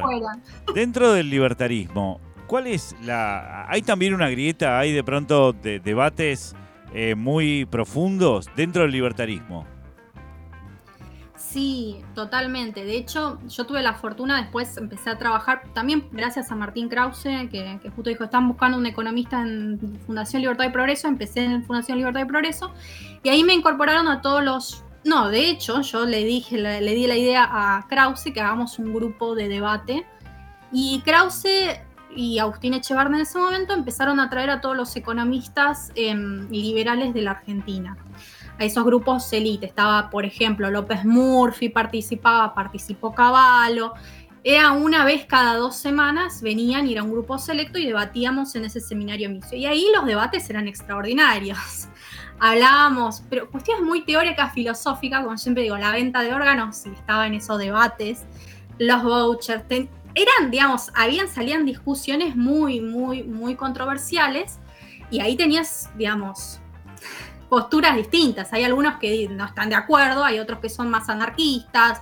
Dentro del libertarismo, ¿cuál es la... ¿Hay también una grieta? ¿Hay de pronto de- debates eh, muy profundos dentro del libertarismo? Sí, totalmente. De hecho, yo tuve la fortuna, después empecé a trabajar, también gracias a Martín Krause, que, justo dijo, están buscando un economista en Fundación Libertad y Progreso, empecé en Fundación Libertad y Progreso, y ahí me incorporaron a todos los... No, de hecho, yo le dije, le, le di la idea a Krause que hagamos un grupo de debate, y Krause y Agustín Echevarne en ese momento empezaron a traer a todos los economistas em, liberales de la Argentina a esos grupos elite. Estaba, por ejemplo, López Murphy participaba, participó Caballo. Era una vez cada dos semanas, venían y era un grupo selecto y debatíamos en ese seminario misio. Y ahí los debates eran extraordinarios. Hablábamos, pero cuestiones muy teóricas, filosóficas, como siempre digo, la venta de órganos, sí, estaba en esos debates, los vouchers, eran, digamos, habían, salían discusiones muy, muy, muy controversiales y ahí tenías, digamos, posturas distintas. Hay algunos que no están de acuerdo, hay otros que son más anarquistas,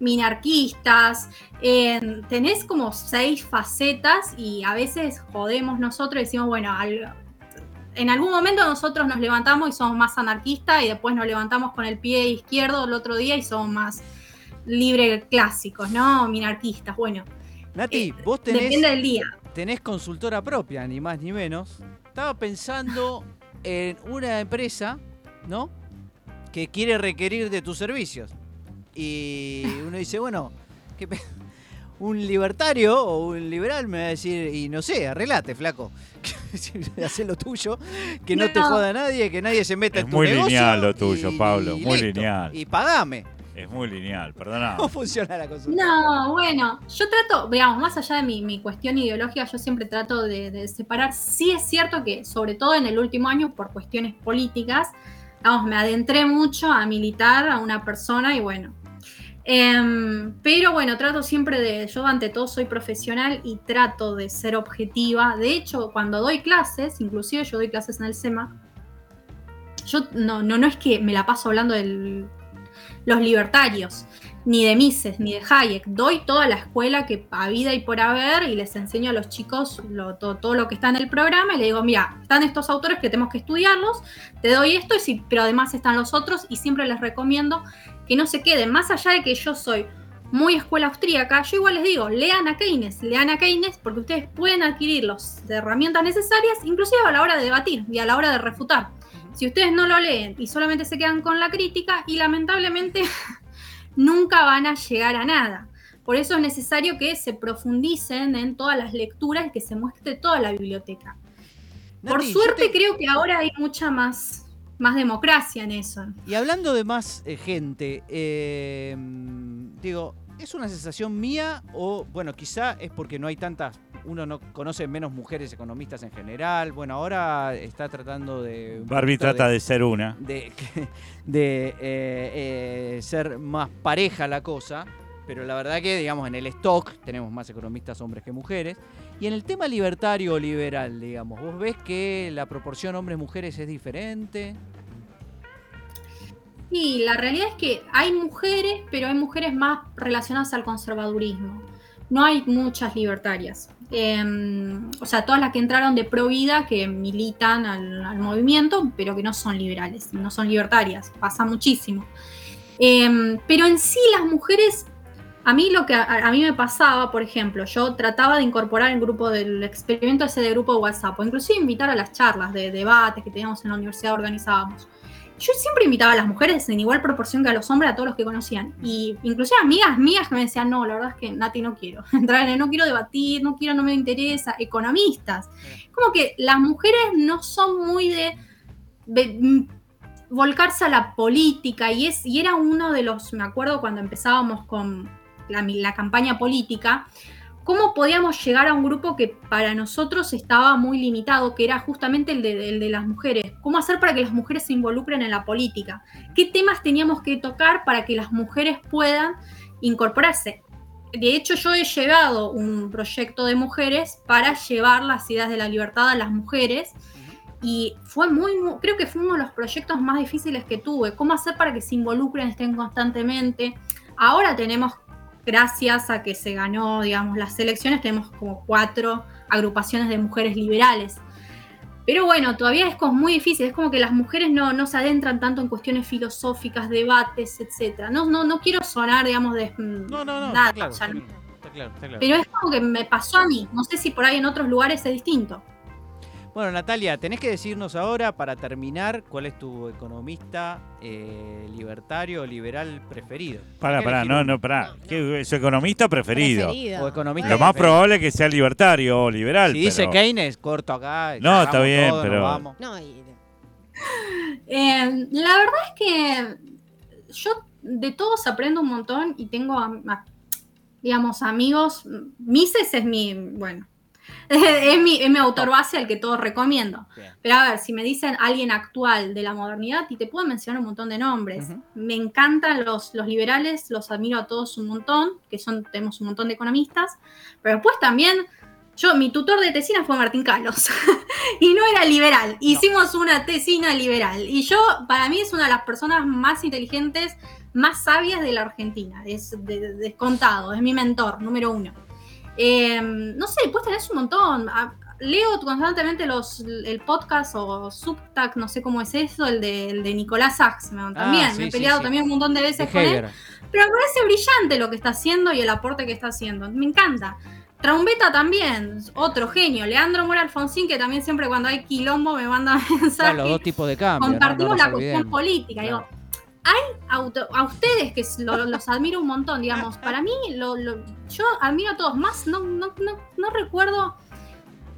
minarquistas. eh, tenés como seis facetas y a veces jodemos nosotros y decimos, bueno, al- en algún momento nosotros nos levantamos y somos más anarquistas y después nos levantamos con el pie izquierdo el otro día y somos más libre clásicos, ¿no? Minarquistas. Bueno, Nati, eh, vos tenés, depende del día. tenés consultora propia, ni más ni menos. Estaba pensando en una empresa, ¿no? Que quiere requerir de tus servicios. Y uno dice, bueno, ¿qué pe- un libertario o un liberal me va a decir, y no sé, arreglate, flaco. Hacé lo tuyo, que no, te joda nadie, que nadie se meta Es en tu muy negocio. lineal lo tuyo, y- Pablo, y muy listo. lineal. Y pagame. Es muy lineal, perdona. ¿Cómo funciona la consultora? No, bueno, yo trato, digamos, más allá de mi, mi cuestión ideológica, yo siempre trato de, de separar. Sí es cierto que, sobre todo en el último año, por cuestiones políticas, vamos, me adentré mucho a militar a una persona y bueno. Em, pero bueno, trato siempre de, yo ante todo soy profesional y trato de ser objetiva. De hecho, cuando doy clases, inclusive yo doy clases en el SEMA, yo no, no, no es que me la paso hablando de los libertarios ni de Mises, ni de Hayek. Doy toda la escuela que a vida y por haber y les enseño a los chicos lo- to- todo, lo que está en el programa y le digo, mira, están estos autores que tenemos que estudiarlos, te doy esto, y sí, pero además están los otros y siempre les recomiendo que no se queden, más allá de que yo soy muy escuela austríaca, yo igual les digo, lean a Keynes, lean a Keynes porque ustedes pueden adquirir las herramientas necesarias, inclusive a la hora de debatir y a la hora de refutar. Si ustedes no lo leen y solamente se quedan con la crítica, y lamentablemente nunca van a llegar a nada. Por eso es necesario que se profundicen en todas las lecturas y que se muestre toda la biblioteca. Por Nati, suerte te- creo que ahora hay mucha más, más democracia en eso. Y hablando de más eh, gente, eh, digo, ¿es una sensación mía o, bueno, quizá es porque no hay tantas, uno no conoce menos mujeres economistas en general? Bueno, ahora está tratando de... Barbie trata de ser una. de, de, eh, eh, ser más pareja la cosa. pero la verdad que, digamos, en el stock tenemos más economistas hombres que mujeres. Y en el tema libertario o liberal, digamos, ¿vos ves que la proporción hombres-mujeres es diferente? Sí, la realidad es que hay mujeres, pero hay mujeres más relacionadas al conservadurismo. No hay muchas libertarias. Em, o sea, todas las que entraron de pro vida, que militan al, movimiento, pero que no son liberales, no son libertarias. Pasa muchísimo. Em, pero en sí las mujeres, a mí lo que a, a mí me pasaba, por ejemplo, yo trataba de incorporar el grupo del experimento ese de grupo de WhatsApp, o inclusive invitar a las charlas de debates que teníamos en la universidad organizábamos. Yo siempre invitaba a las mujeres en igual proporción que a los hombres, a todos los que conocían. Y inclusive amigas mías que me decían, no, la verdad es que Nati no quiero entrar en el, no quiero debatir, no quiero, no me interesa. Economistas. Como que las mujeres no son muy de, de, mm, volcarse a la política y, es, y era uno de los, me acuerdo cuando empezábamos con la, la campaña política, cómo podíamos llegar a un grupo que para nosotros estaba muy limitado, que era justamente el de, el de, las mujeres. ¿Cómo hacer para que las mujeres se involucren en la política? ¿Qué temas teníamos que tocar para que las mujeres puedan incorporarse? De hecho, yo he llevado un proyecto de mujeres para llevar las ideas de la libertad a las mujeres. Y fue muy, muy, creo que fue uno de los proyectos más difíciles que tuve. ¿Cómo hacer para que se involucren, estén constantemente? Ahora tenemos gracias a que se ganó, digamos, las elecciones, tenemos como cuatro agrupaciones de mujeres liberales. Pero bueno, todavía es como muy difícil, es como que las mujeres no, no se adentran tanto en cuestiones filosóficas, debates, etc. No, no, no quiero sonar, digamos, de no, no, no, nada, claro, claro, está claro. Pero es como que me pasó a mí. No sé si por ahí en otros lugares es distinto. Bueno, Natalia, tenés que decirnos ahora, para terminar, cuál es tu economista eh, libertario o liberal preferido. Pará, elegir no, no, pará. ¿Qué- su economista preferido. Preferido. O economista Lo más preferido. probable es que sea libertario o liberal. Si dice Keynes, corto acá. No, está bien, todo, pero- vamos. No, y- Eh, la verdad es que yo de todos aprendo un montón y tengo, digamos, amigos. Mises es mi, bueno, es mi, es mi autor base al que todos recomiendo. Bien. Pero a ver, si me dicen alguien actual de la modernidad, y te puedo mencionar un montón de nombres. Me encantan los, los liberales, los admiro a todos un montón, que son, tenemos un montón de economistas. Pero después también, yo, mi tutor de tesina fue Martín Carlos. y no era liberal. Hicimos una tesina liberal. Y yo, para mí, es una de las personas más inteligentes, más sabias de la Argentina. Es de- de- descontado, es mi mentor, número uno. Eh, no sé, después tenés un montón. A- Leo constantemente los, el podcast o Subtac, no sé cómo es eso, el de, el de Nicolás Axman. También, Ah, sí, me he peleado sí. también un montón de De veces con él. Pero me parece brillante lo que está haciendo y el aporte que está haciendo. Me encanta. Traumbeta también, otro genio. Leandro Mora Alfonsín, que también siempre cuando hay quilombo me manda Claro, mensajes. los dos tipos de cambio. Compartimos No la cuestión política. Claro. Digo, hay auto- a ustedes que lo- los admiro un montón, digamos. Para mí, lo- lo- yo admiro a todos. Más, no, no, no, no recuerdo.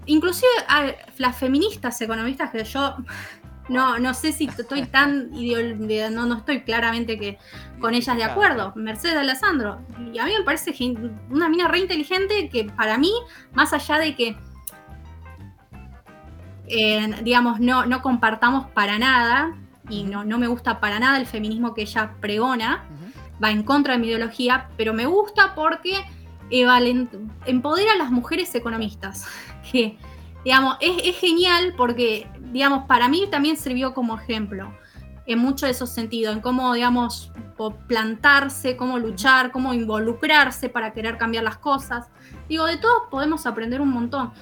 Inclusive a las feministas economistas que yo no, no sé si estoy tan no, no estoy claramente que con ellas de acuerdo. Mercedes Alessandro. Y a mí me parece una mina re inteligente que para mí, más allá de que, eh, digamos, no, no compartamos para nada, y no, no me gusta para nada el feminismo que ella pregona, Ujú. va en contra de mi ideología, pero me gusta porque eh, empodera a las mujeres economistas. Que, digamos, es, es genial porque, digamos, para mí también sirvió como ejemplo en muchos de esos sentidos, en cómo, digamos, plantarse, cómo luchar, cómo involucrarse para querer cambiar las cosas. Digo, de todos podemos aprender un montón.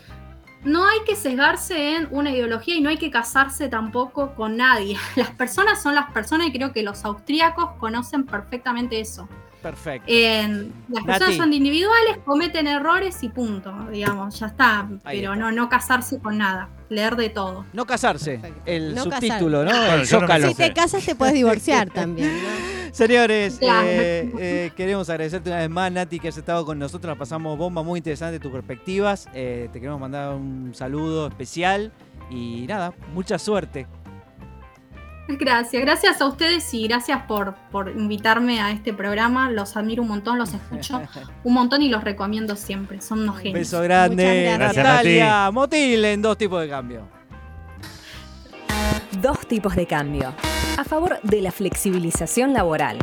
No hay que sesgarse en una ideología y no hay que casarse tampoco con nadie. Las personas son las personas y creo que los austríacos conocen perfectamente eso. Perfecto. Las Nati. personas son individuales, cometen errores y punto, digamos, ya está. Ahí pero está. no, no casarse con nada, leer de todo. No casarse. Perfecto. El No subtítulo, ¿no? Bueno, El no zócalo. Si te casas te puedes divorciar también, ¿no? Señores, Claro. eh, eh, queremos agradecerte una vez más, Nati, que has estado con nosotros. La pasamos bomba, muy interesante tus perspectivas. Eh, te queremos mandar un saludo especial y nada, mucha suerte. Gracias, gracias a ustedes y gracias por, por invitarme a este programa. Los admiro un montón, los escucho un montón y los recomiendo siempre. Son unos Un genios. beso grande, gracias. Natalia Motil en dos tipos de cambio. Dos tipos de cambio. A favor de la flexibilización laboral.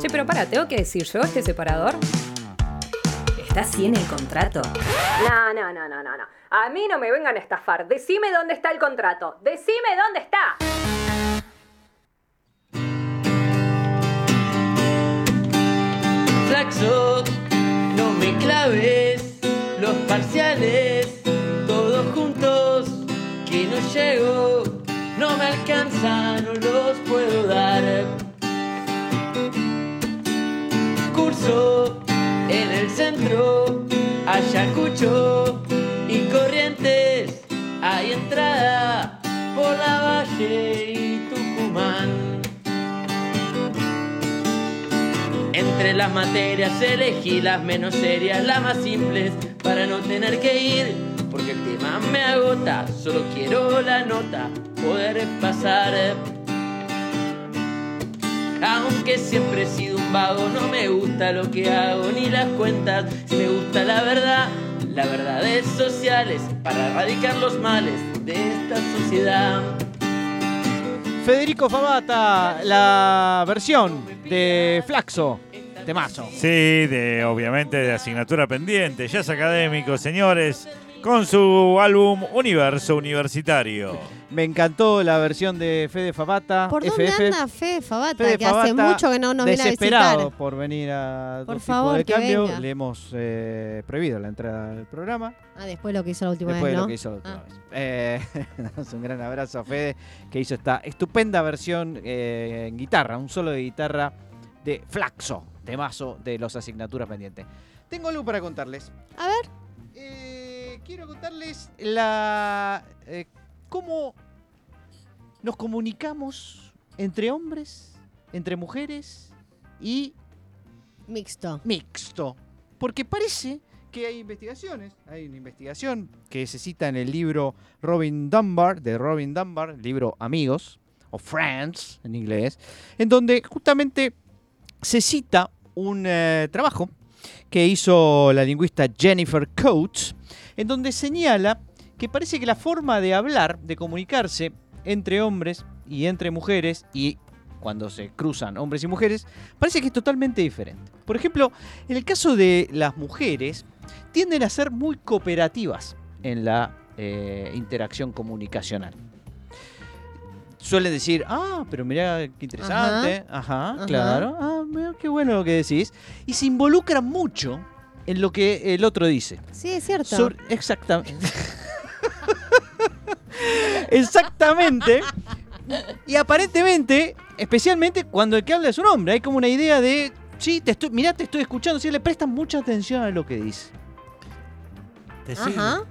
Che, pero para, ¿tengo que decir yo este separador? ¿Está así en el contrato? No, no, no, no, no, no. A mí no me vengan a estafar. Decime dónde está el contrato. Decime dónde está. Flaxo, no me claves los parciales, todos juntos, que no llego, no me alcanza, no los puedo dar. Curso en el centro, Ayacucho y Corrientes, hay entrada por la Valle y Tucumán. Entre las materias elegí las menos serias, las más simples, para no tener que ir, porque el tema me agota, solo quiero la nota, poder pasar. Aunque siempre he sido vago, no me gusta lo que hago ni las cuentas, si me gusta la verdad, las verdades sociales, para erradicar los males de esta sociedad. Federico Fabata, la versión de Flaxo, temazo. Sí, de, obviamente de asignatura pendiente. Ya es académico, señores, con su álbum Universo Universitario. Me encantó la versión de Fede Fabata. ¿Por dónde FF. anda Fede Fabata? Fede que hace mucho que no nos viene a desesperado visitar. por venir a Por Dos Tipos favor, de que cambio. venga. Le hemos eh, prohibido la entrada al programa. Ah, después lo que hizo la última Después vez, de ¿no? lo que hizo la última Ah. vez. Eh, un gran abrazo a Fede, que hizo esta estupenda versión eh, en guitarra, un solo de guitarra de Flaxo, temazo de los asignaturas pendientes. Tengo algo para contarles. A ver. Quiero contarles la eh, cómo nos comunicamos entre hombres, entre mujeres y Mixto. mixto. Porque parece que hay investigaciones. Hay una investigación que se cita en el libro Robin Dunbar, de Robin Dunbar, libro Amigos, o Friends en inglés, en donde justamente se cita un eh, trabajo que hizo la lingüista Jennifer Coates, en donde señala que parece que la forma de hablar, de comunicarse entre hombres y entre mujeres, y cuando se cruzan hombres y mujeres, parece que es totalmente diferente. Por ejemplo, en el caso de las mujeres, tienden a ser muy cooperativas en la eh, interacción comunicacional. Suelen decir, ah, pero mirá qué interesante, ajá, Ajá. claro, ah, mira qué bueno lo que decís, y se involucran mucho en lo que el otro dice. Sí, es cierto. Sobre- exactamente. exactamente. Y aparentemente, especialmente cuando el que habla es un hombre, hay como una idea de, sí, te estoy, mirá, te estoy escuchando, sí, le prestan mucha atención a lo que dice. Ajá.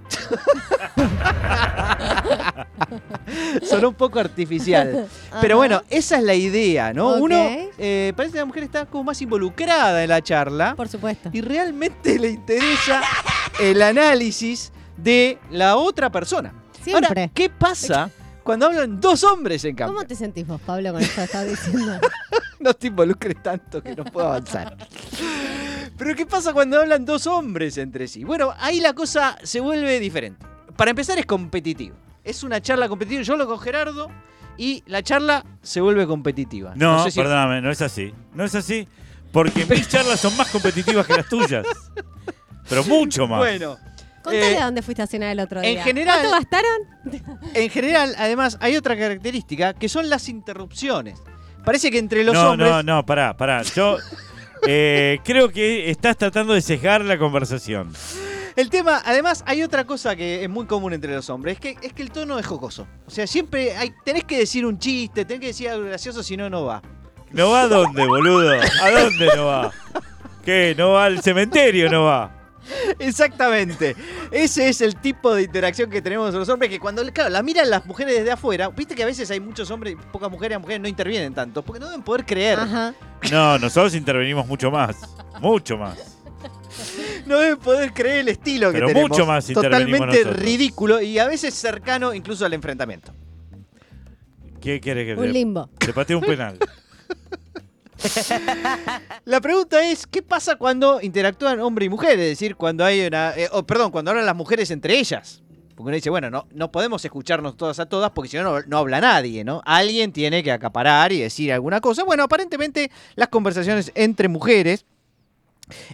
Sonó un poco artificial. Pero bueno, esa es la idea, ¿no? Ok. Uno, eh, parece que la mujer está como más involucrada en la charla Por supuesto. y realmente le interesa el análisis de la otra persona. Siempre. Ahora, ¿qué pasa cuando hablan dos hombres en cambio? ¿Cómo te sentís vos, Pablo, con esto que estás diciendo? No te involucres tanto que no puedo avanzar. Pero ¿qué pasa cuando hablan dos hombres entre sí? Bueno, ahí la cosa se vuelve diferente. Para empezar es competitivo. Es una charla competitiva. Yo lo con Gerardo y la charla se vuelve competitiva. No, sé si- perdóname, no es así. No es así. Porque mis charlas son más competitivas que las tuyas. Pero mucho más. Bueno, Contale Eh, a dónde fuiste a cenar el otro en día. general- ¿Cuánto gastaron? en general, además, hay otra característica que son las interrupciones. Parece que entre los no, hombres... no, no, pará, pará. Yo eh, creo que estás tratando de sesgar la conversación. El tema, además, hay otra cosa que es muy común entre los hombres, es que, es que el tono es jocoso. O sea, siempre hay, tenés que decir un chiste, tenés que decir algo gracioso, si no, no va. ¿No va a dónde, boludo? ¿A dónde no va? ¿Qué? ¿No va al cementerio? ¿No va? Exactamente. Ese es el tipo de interacción que tenemos los hombres, que cuando, claro, la miran las mujeres desde afuera, viste que a veces hay muchos hombres y pocas mujeres, las mujeres no intervienen tanto, porque no deben poder creer. Ajá. No, nosotros intervenimos mucho más. Mucho más. No deben poder creer el estilo que tenemos. mucho más intervenimos Totalmente nosotros. ridículo y a veces cercano incluso al enfrentamiento. ¿Qué quiere que Un limbo. te patee un penal? La pregunta es, ¿qué pasa cuando interactúan hombre y mujer? Es decir, cuando hay una... eh, perdón, cuando hablan las mujeres entre ellas. Porque uno dice, bueno, no, no podemos escucharnos todas a todas porque si no, no, no habla nadie, ¿no? Alguien tiene que acaparar y decir alguna cosa. Bueno, aparentemente las conversaciones entre mujeres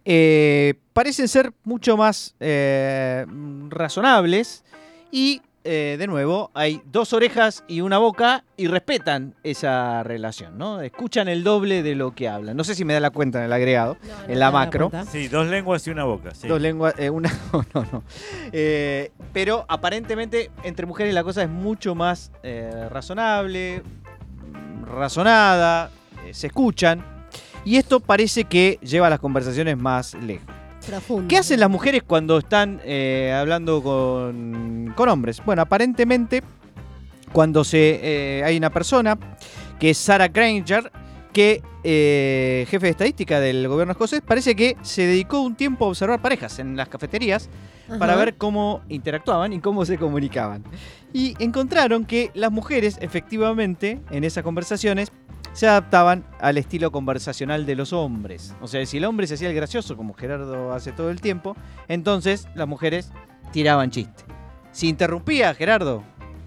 eh, parecen ser mucho más eh, razonables y, eh, de nuevo, hay dos orejas y una boca y respetan esa relación, ¿no? Escuchan el doble de lo que hablan. No sé si me da la cuenta en el agregado, No, no en la macro. Sí, dos lenguas y una boca. sí. Dos lenguas, eh, una, no, no, no. Eh, pero aparentemente entre mujeres la cosa es mucho más eh, razonable, razonada, eh, se escuchan. Y esto parece que lleva las conversaciones más lejos. Profundo. ¿Qué hacen las mujeres cuando están eh, hablando con, con hombres? Bueno, aparentemente cuando se, eh, hay una persona que es Sarah Granger, que eh, jefe de estadística del gobierno escocés, parece que se dedicó un tiempo a observar parejas en las cafeterías para ver cómo interactuaban y cómo se comunicaban. Y encontraron que las mujeres, efectivamente, en esas conversaciones, se adaptaban al estilo conversacional de los hombres. O sea, si el hombre se hacía el gracioso, como Gerardo hace todo el tiempo, entonces las mujeres tiraban chiste. Si interrumpía Gerardo,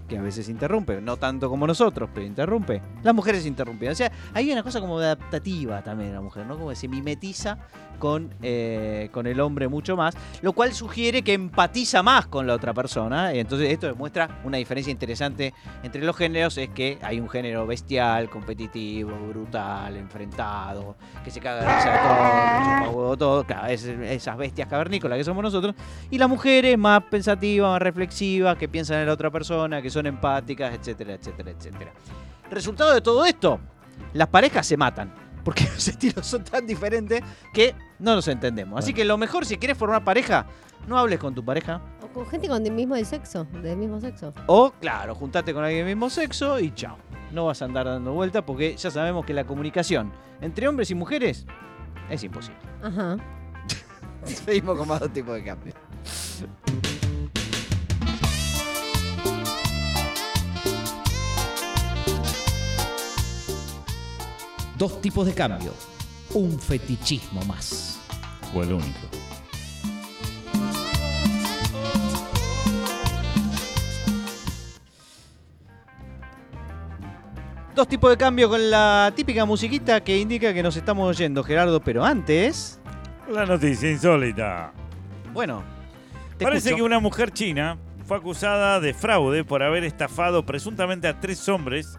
que a veces interrumpe, no tanto como nosotros, pero interrumpe, las mujeres interrumpían. O sea, hay una cosa como adaptativa también de la mujer, ¿no? Como se mimetiza con, eh, con el hombre mucho más, lo cual sugiere que empatiza más con la otra persona. Y entonces esto demuestra una diferencia interesante entre los géneros, es que hay un género bestial, competitivo, brutal, enfrentado, que se caga de todo, huevo todo, claro, es- esas bestias cavernícolas que somos nosotros, y las mujeres más pensativas, más reflexivas, que piensan en la otra persona, que son empáticas, etcétera, etcétera, etcétera. Resultado de todo esto, las parejas se matan. Porque los estilos son tan diferentes que no nos entendemos. Así que lo mejor, si quieres formar pareja, no hables con tu pareja. O con gente con el mismo sexo, del mismo sexo. O, claro, juntate con alguien del mismo sexo y chao. No vas a andar dando vueltas porque ya sabemos que la comunicación entre hombres y mujeres es imposible. Ajá. Seguimos con más dos tipos de cambio. Dos tipos de cambio. Un fetichismo más. O el único. Dos tipos de cambio con la típica musiquita que indica que nos estamos yendo, Gerardo. Pero antes, La noticia insólita. bueno, te Parece escucho. que una mujer china fue acusada de fraude por haber estafado presuntamente a tres hombres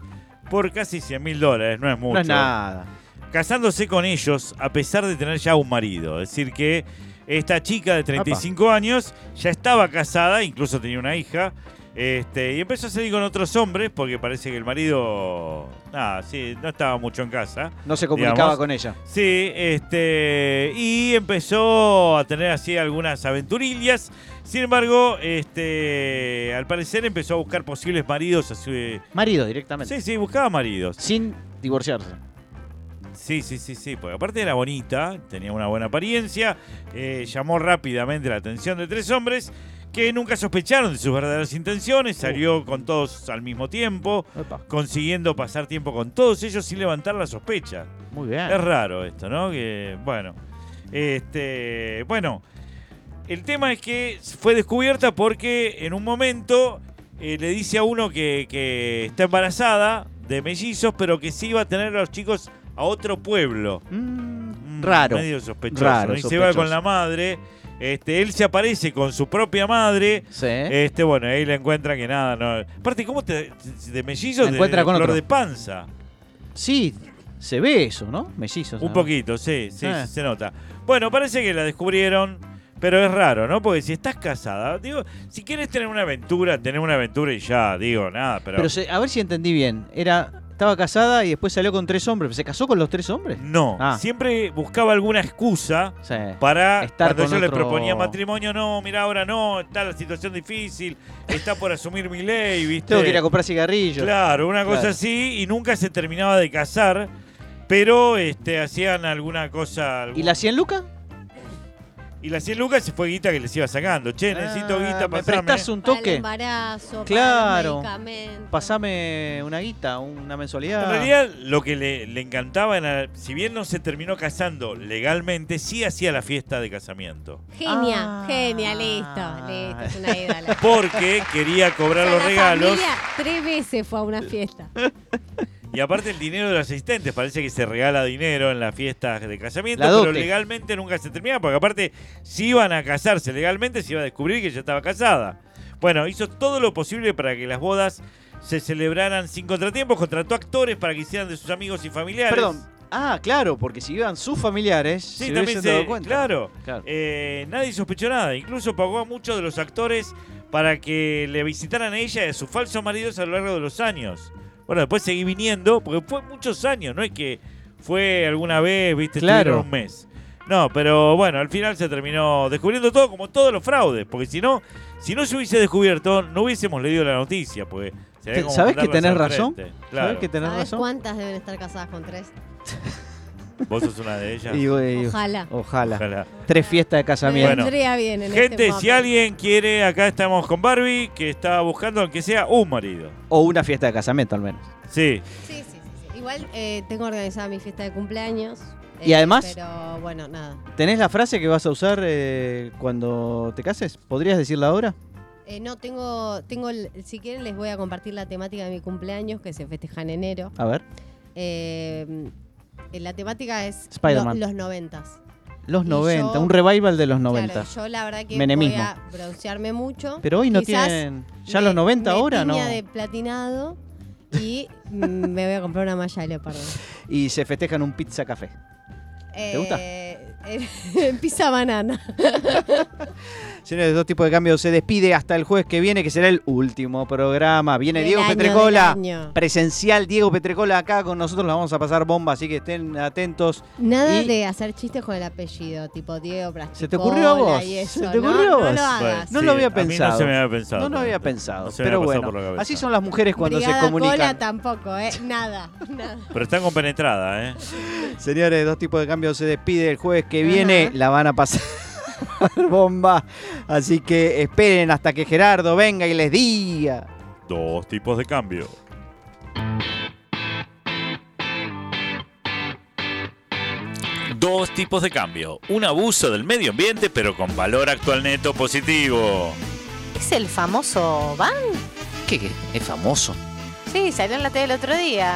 por casi 100 mil dólares. No es mucho. no es nada. casándose con ellos a pesar de tener ya un marido. Es decir, que esta chica de 35 años ya estaba casada, incluso tenía una hija, este, y empezó a salir con otros hombres porque parece que el marido, nada, sí, no estaba mucho en casa. No se comunicaba digamos. con ella. Sí, este, y empezó a tener así algunas aventurillas. Sin embargo, este, al parecer empezó a buscar posibles maridos. Así, Marido directamente. sí, sí, buscaba maridos. Sin divorciarse. Sí, sí, sí, sí, porque aparte era bonita, tenía una buena apariencia, eh, llamó rápidamente la atención de tres hombres que nunca sospecharon de sus verdaderas intenciones, salió con todos al mismo tiempo, consiguiendo pasar tiempo con todos ellos sin levantar la sospecha. muy bien. Es raro esto, ¿no? Que, bueno, este, bueno, el tema es que fue descubierta porque en un momento eh, le dice a uno que, que está embarazada de mellizos, pero que sí iba a tener a los chicos a otro pueblo. Mm, Mm, raro. Medio sospechoso. Raro, ¿no? Y se va sospechoso. con la madre. Este, él se aparece con su propia madre. Sí. Este, bueno, ahí le encuentra que nada, no. Aparte, ¿cómo te. de mellizos? La de, encuentra de con otro. de panza. Sí, se ve eso, ¿no? Mellizos. Un ¿no? poquito, sí, sí, Ah. se nota. Bueno, parece que la descubrieron, pero es raro, ¿no? Porque si estás casada, digo, si quieres tener una aventura, tener una aventura y ya, digo, nada, pero. Pero se- a ver si entendí bien. Era, estaba casada y después salió con tres hombres. ¿Se casó con los tres hombres? no, Ah. siempre buscaba alguna excusa Sí. para Estar cuando yo le otro- proponía matrimonio, no, mira, ahora no, está la situación difícil, está por asumir mi ley, ¿viste? Tengo que ir a comprar cigarrillos. Claro, una cosa Claro. así, y nunca se terminaba de casar, pero este, hacían alguna cosa. ¿Y la 100 lucas? Y las 100 lucas se fue guita que les iba sacando. Che, necesito Ah, guita, ¿Me pasame. prestás un Para el toque? embarazo, Claro. para. Pasame una guita, una mensualidad. En realidad, lo que le, le encantaba, era, si bien no se terminó casando legalmente, sí hacía la fiesta de casamiento. Genia, Ah. genia, listo, listo, es una ídola. Porque quería cobrar O sea, los la regalos. familia tres veces fue a una fiesta. Y aparte el dinero de los asistentes, parece que se regala dinero en las fiestas de casamiento, La pero legalmente nunca se termina, porque aparte si iban a casarse legalmente se iba a descubrir que ya estaba casada. Bueno, hizo todo lo posible para que las bodas se celebraran sin contratiempos, contrató actores para que hicieran de sus amigos y familiares. Perdón. Ah, claro, porque si iban sus familiares, Sí, se también se, dado cuenta. claro, Claro. Eh, nadie sospechó nada, incluso pagó a muchos de los actores para que le visitaran a ella y a sus falsos maridos a lo largo de los años. Bueno, después seguí viniendo, porque fue muchos años, no es que fue alguna vez, viste, Claro. estuvieron un mes. No, pero bueno, al final se terminó descubriendo todo como todos los fraudes, porque si no, si no se hubiese descubierto, no hubiésemos leído la noticia, pues. ¿Sabés que tenés razón? frente. ¿Sabés Claro. que tenés ¿Sabes razón? cuántas deben estar casadas con tres? Vos sos una de ellas. Y, y- Ojalá. ojalá. Ojalá. Tres fiestas de casamiento. Bueno. bien en Gente, este si momento. alguien quiere, acá estamos con Barbie, que está buscando aunque sea un marido. O una fiesta de casamiento al menos. Sí. Sí, sí, sí. sí. Igual eh, tengo organizada mi fiesta de cumpleaños. ¿Y eh, además? Pero bueno, nada. ¿Tenés la frase que vas a usar eh, cuando te cases? ¿Podrías decirla ahora? Eh, no, tengo, tengo si quieren les voy a compartir la temática de mi cumpleaños que se festeja en enero. A ver. Eh, la temática es lo- los noventas. Los Y 90, yo- un revival de los 90. Claro, yo la verdad que Menemismo. voy a broncearme mucho. Pero hoy no Quizás tienen. ¿Ya me- los 90 me ahora? No. de platinado y me voy a comprar una malla de leopardo. Y se festejan un pizza café. ¿Te gusta? Eh, pizza banana. Señores, dos tipos de cambio se despide hasta el jueves que viene, que será el último programa. Viene Del Diego año, Petrecola, presencial Diego Petrecola acá con nosotros. La vamos a pasar bomba, así que estén atentos. Nada Y- de hacer chistes con el apellido, tipo Diego Plasticola ¿Se te ocurrió a vos? eso, ¿Se te no, ocurrió a no vos? lo hagas. No Sí, lo había a mí no pensado. se me había pensado No lo había pensado. No pero había bueno, así son las mujeres cuando Brigada se comunican. Cola tampoco, ¿eh? Nada, nada. Pero están compenetradas, ¿eh? Señores, dos tipos de cambio se despide el jueves que viene. La van a pasar bomba. Así que esperen hasta que Gerardo venga y les diga. Dos tipos de cambio. Dos tipos de cambio. Un abuso del medio ambiente, pero con valor actual neto positivo. ¿Es el famoso Van? ¿Qué? qué? ¿Es famoso? Sí, salió en la tele el otro día.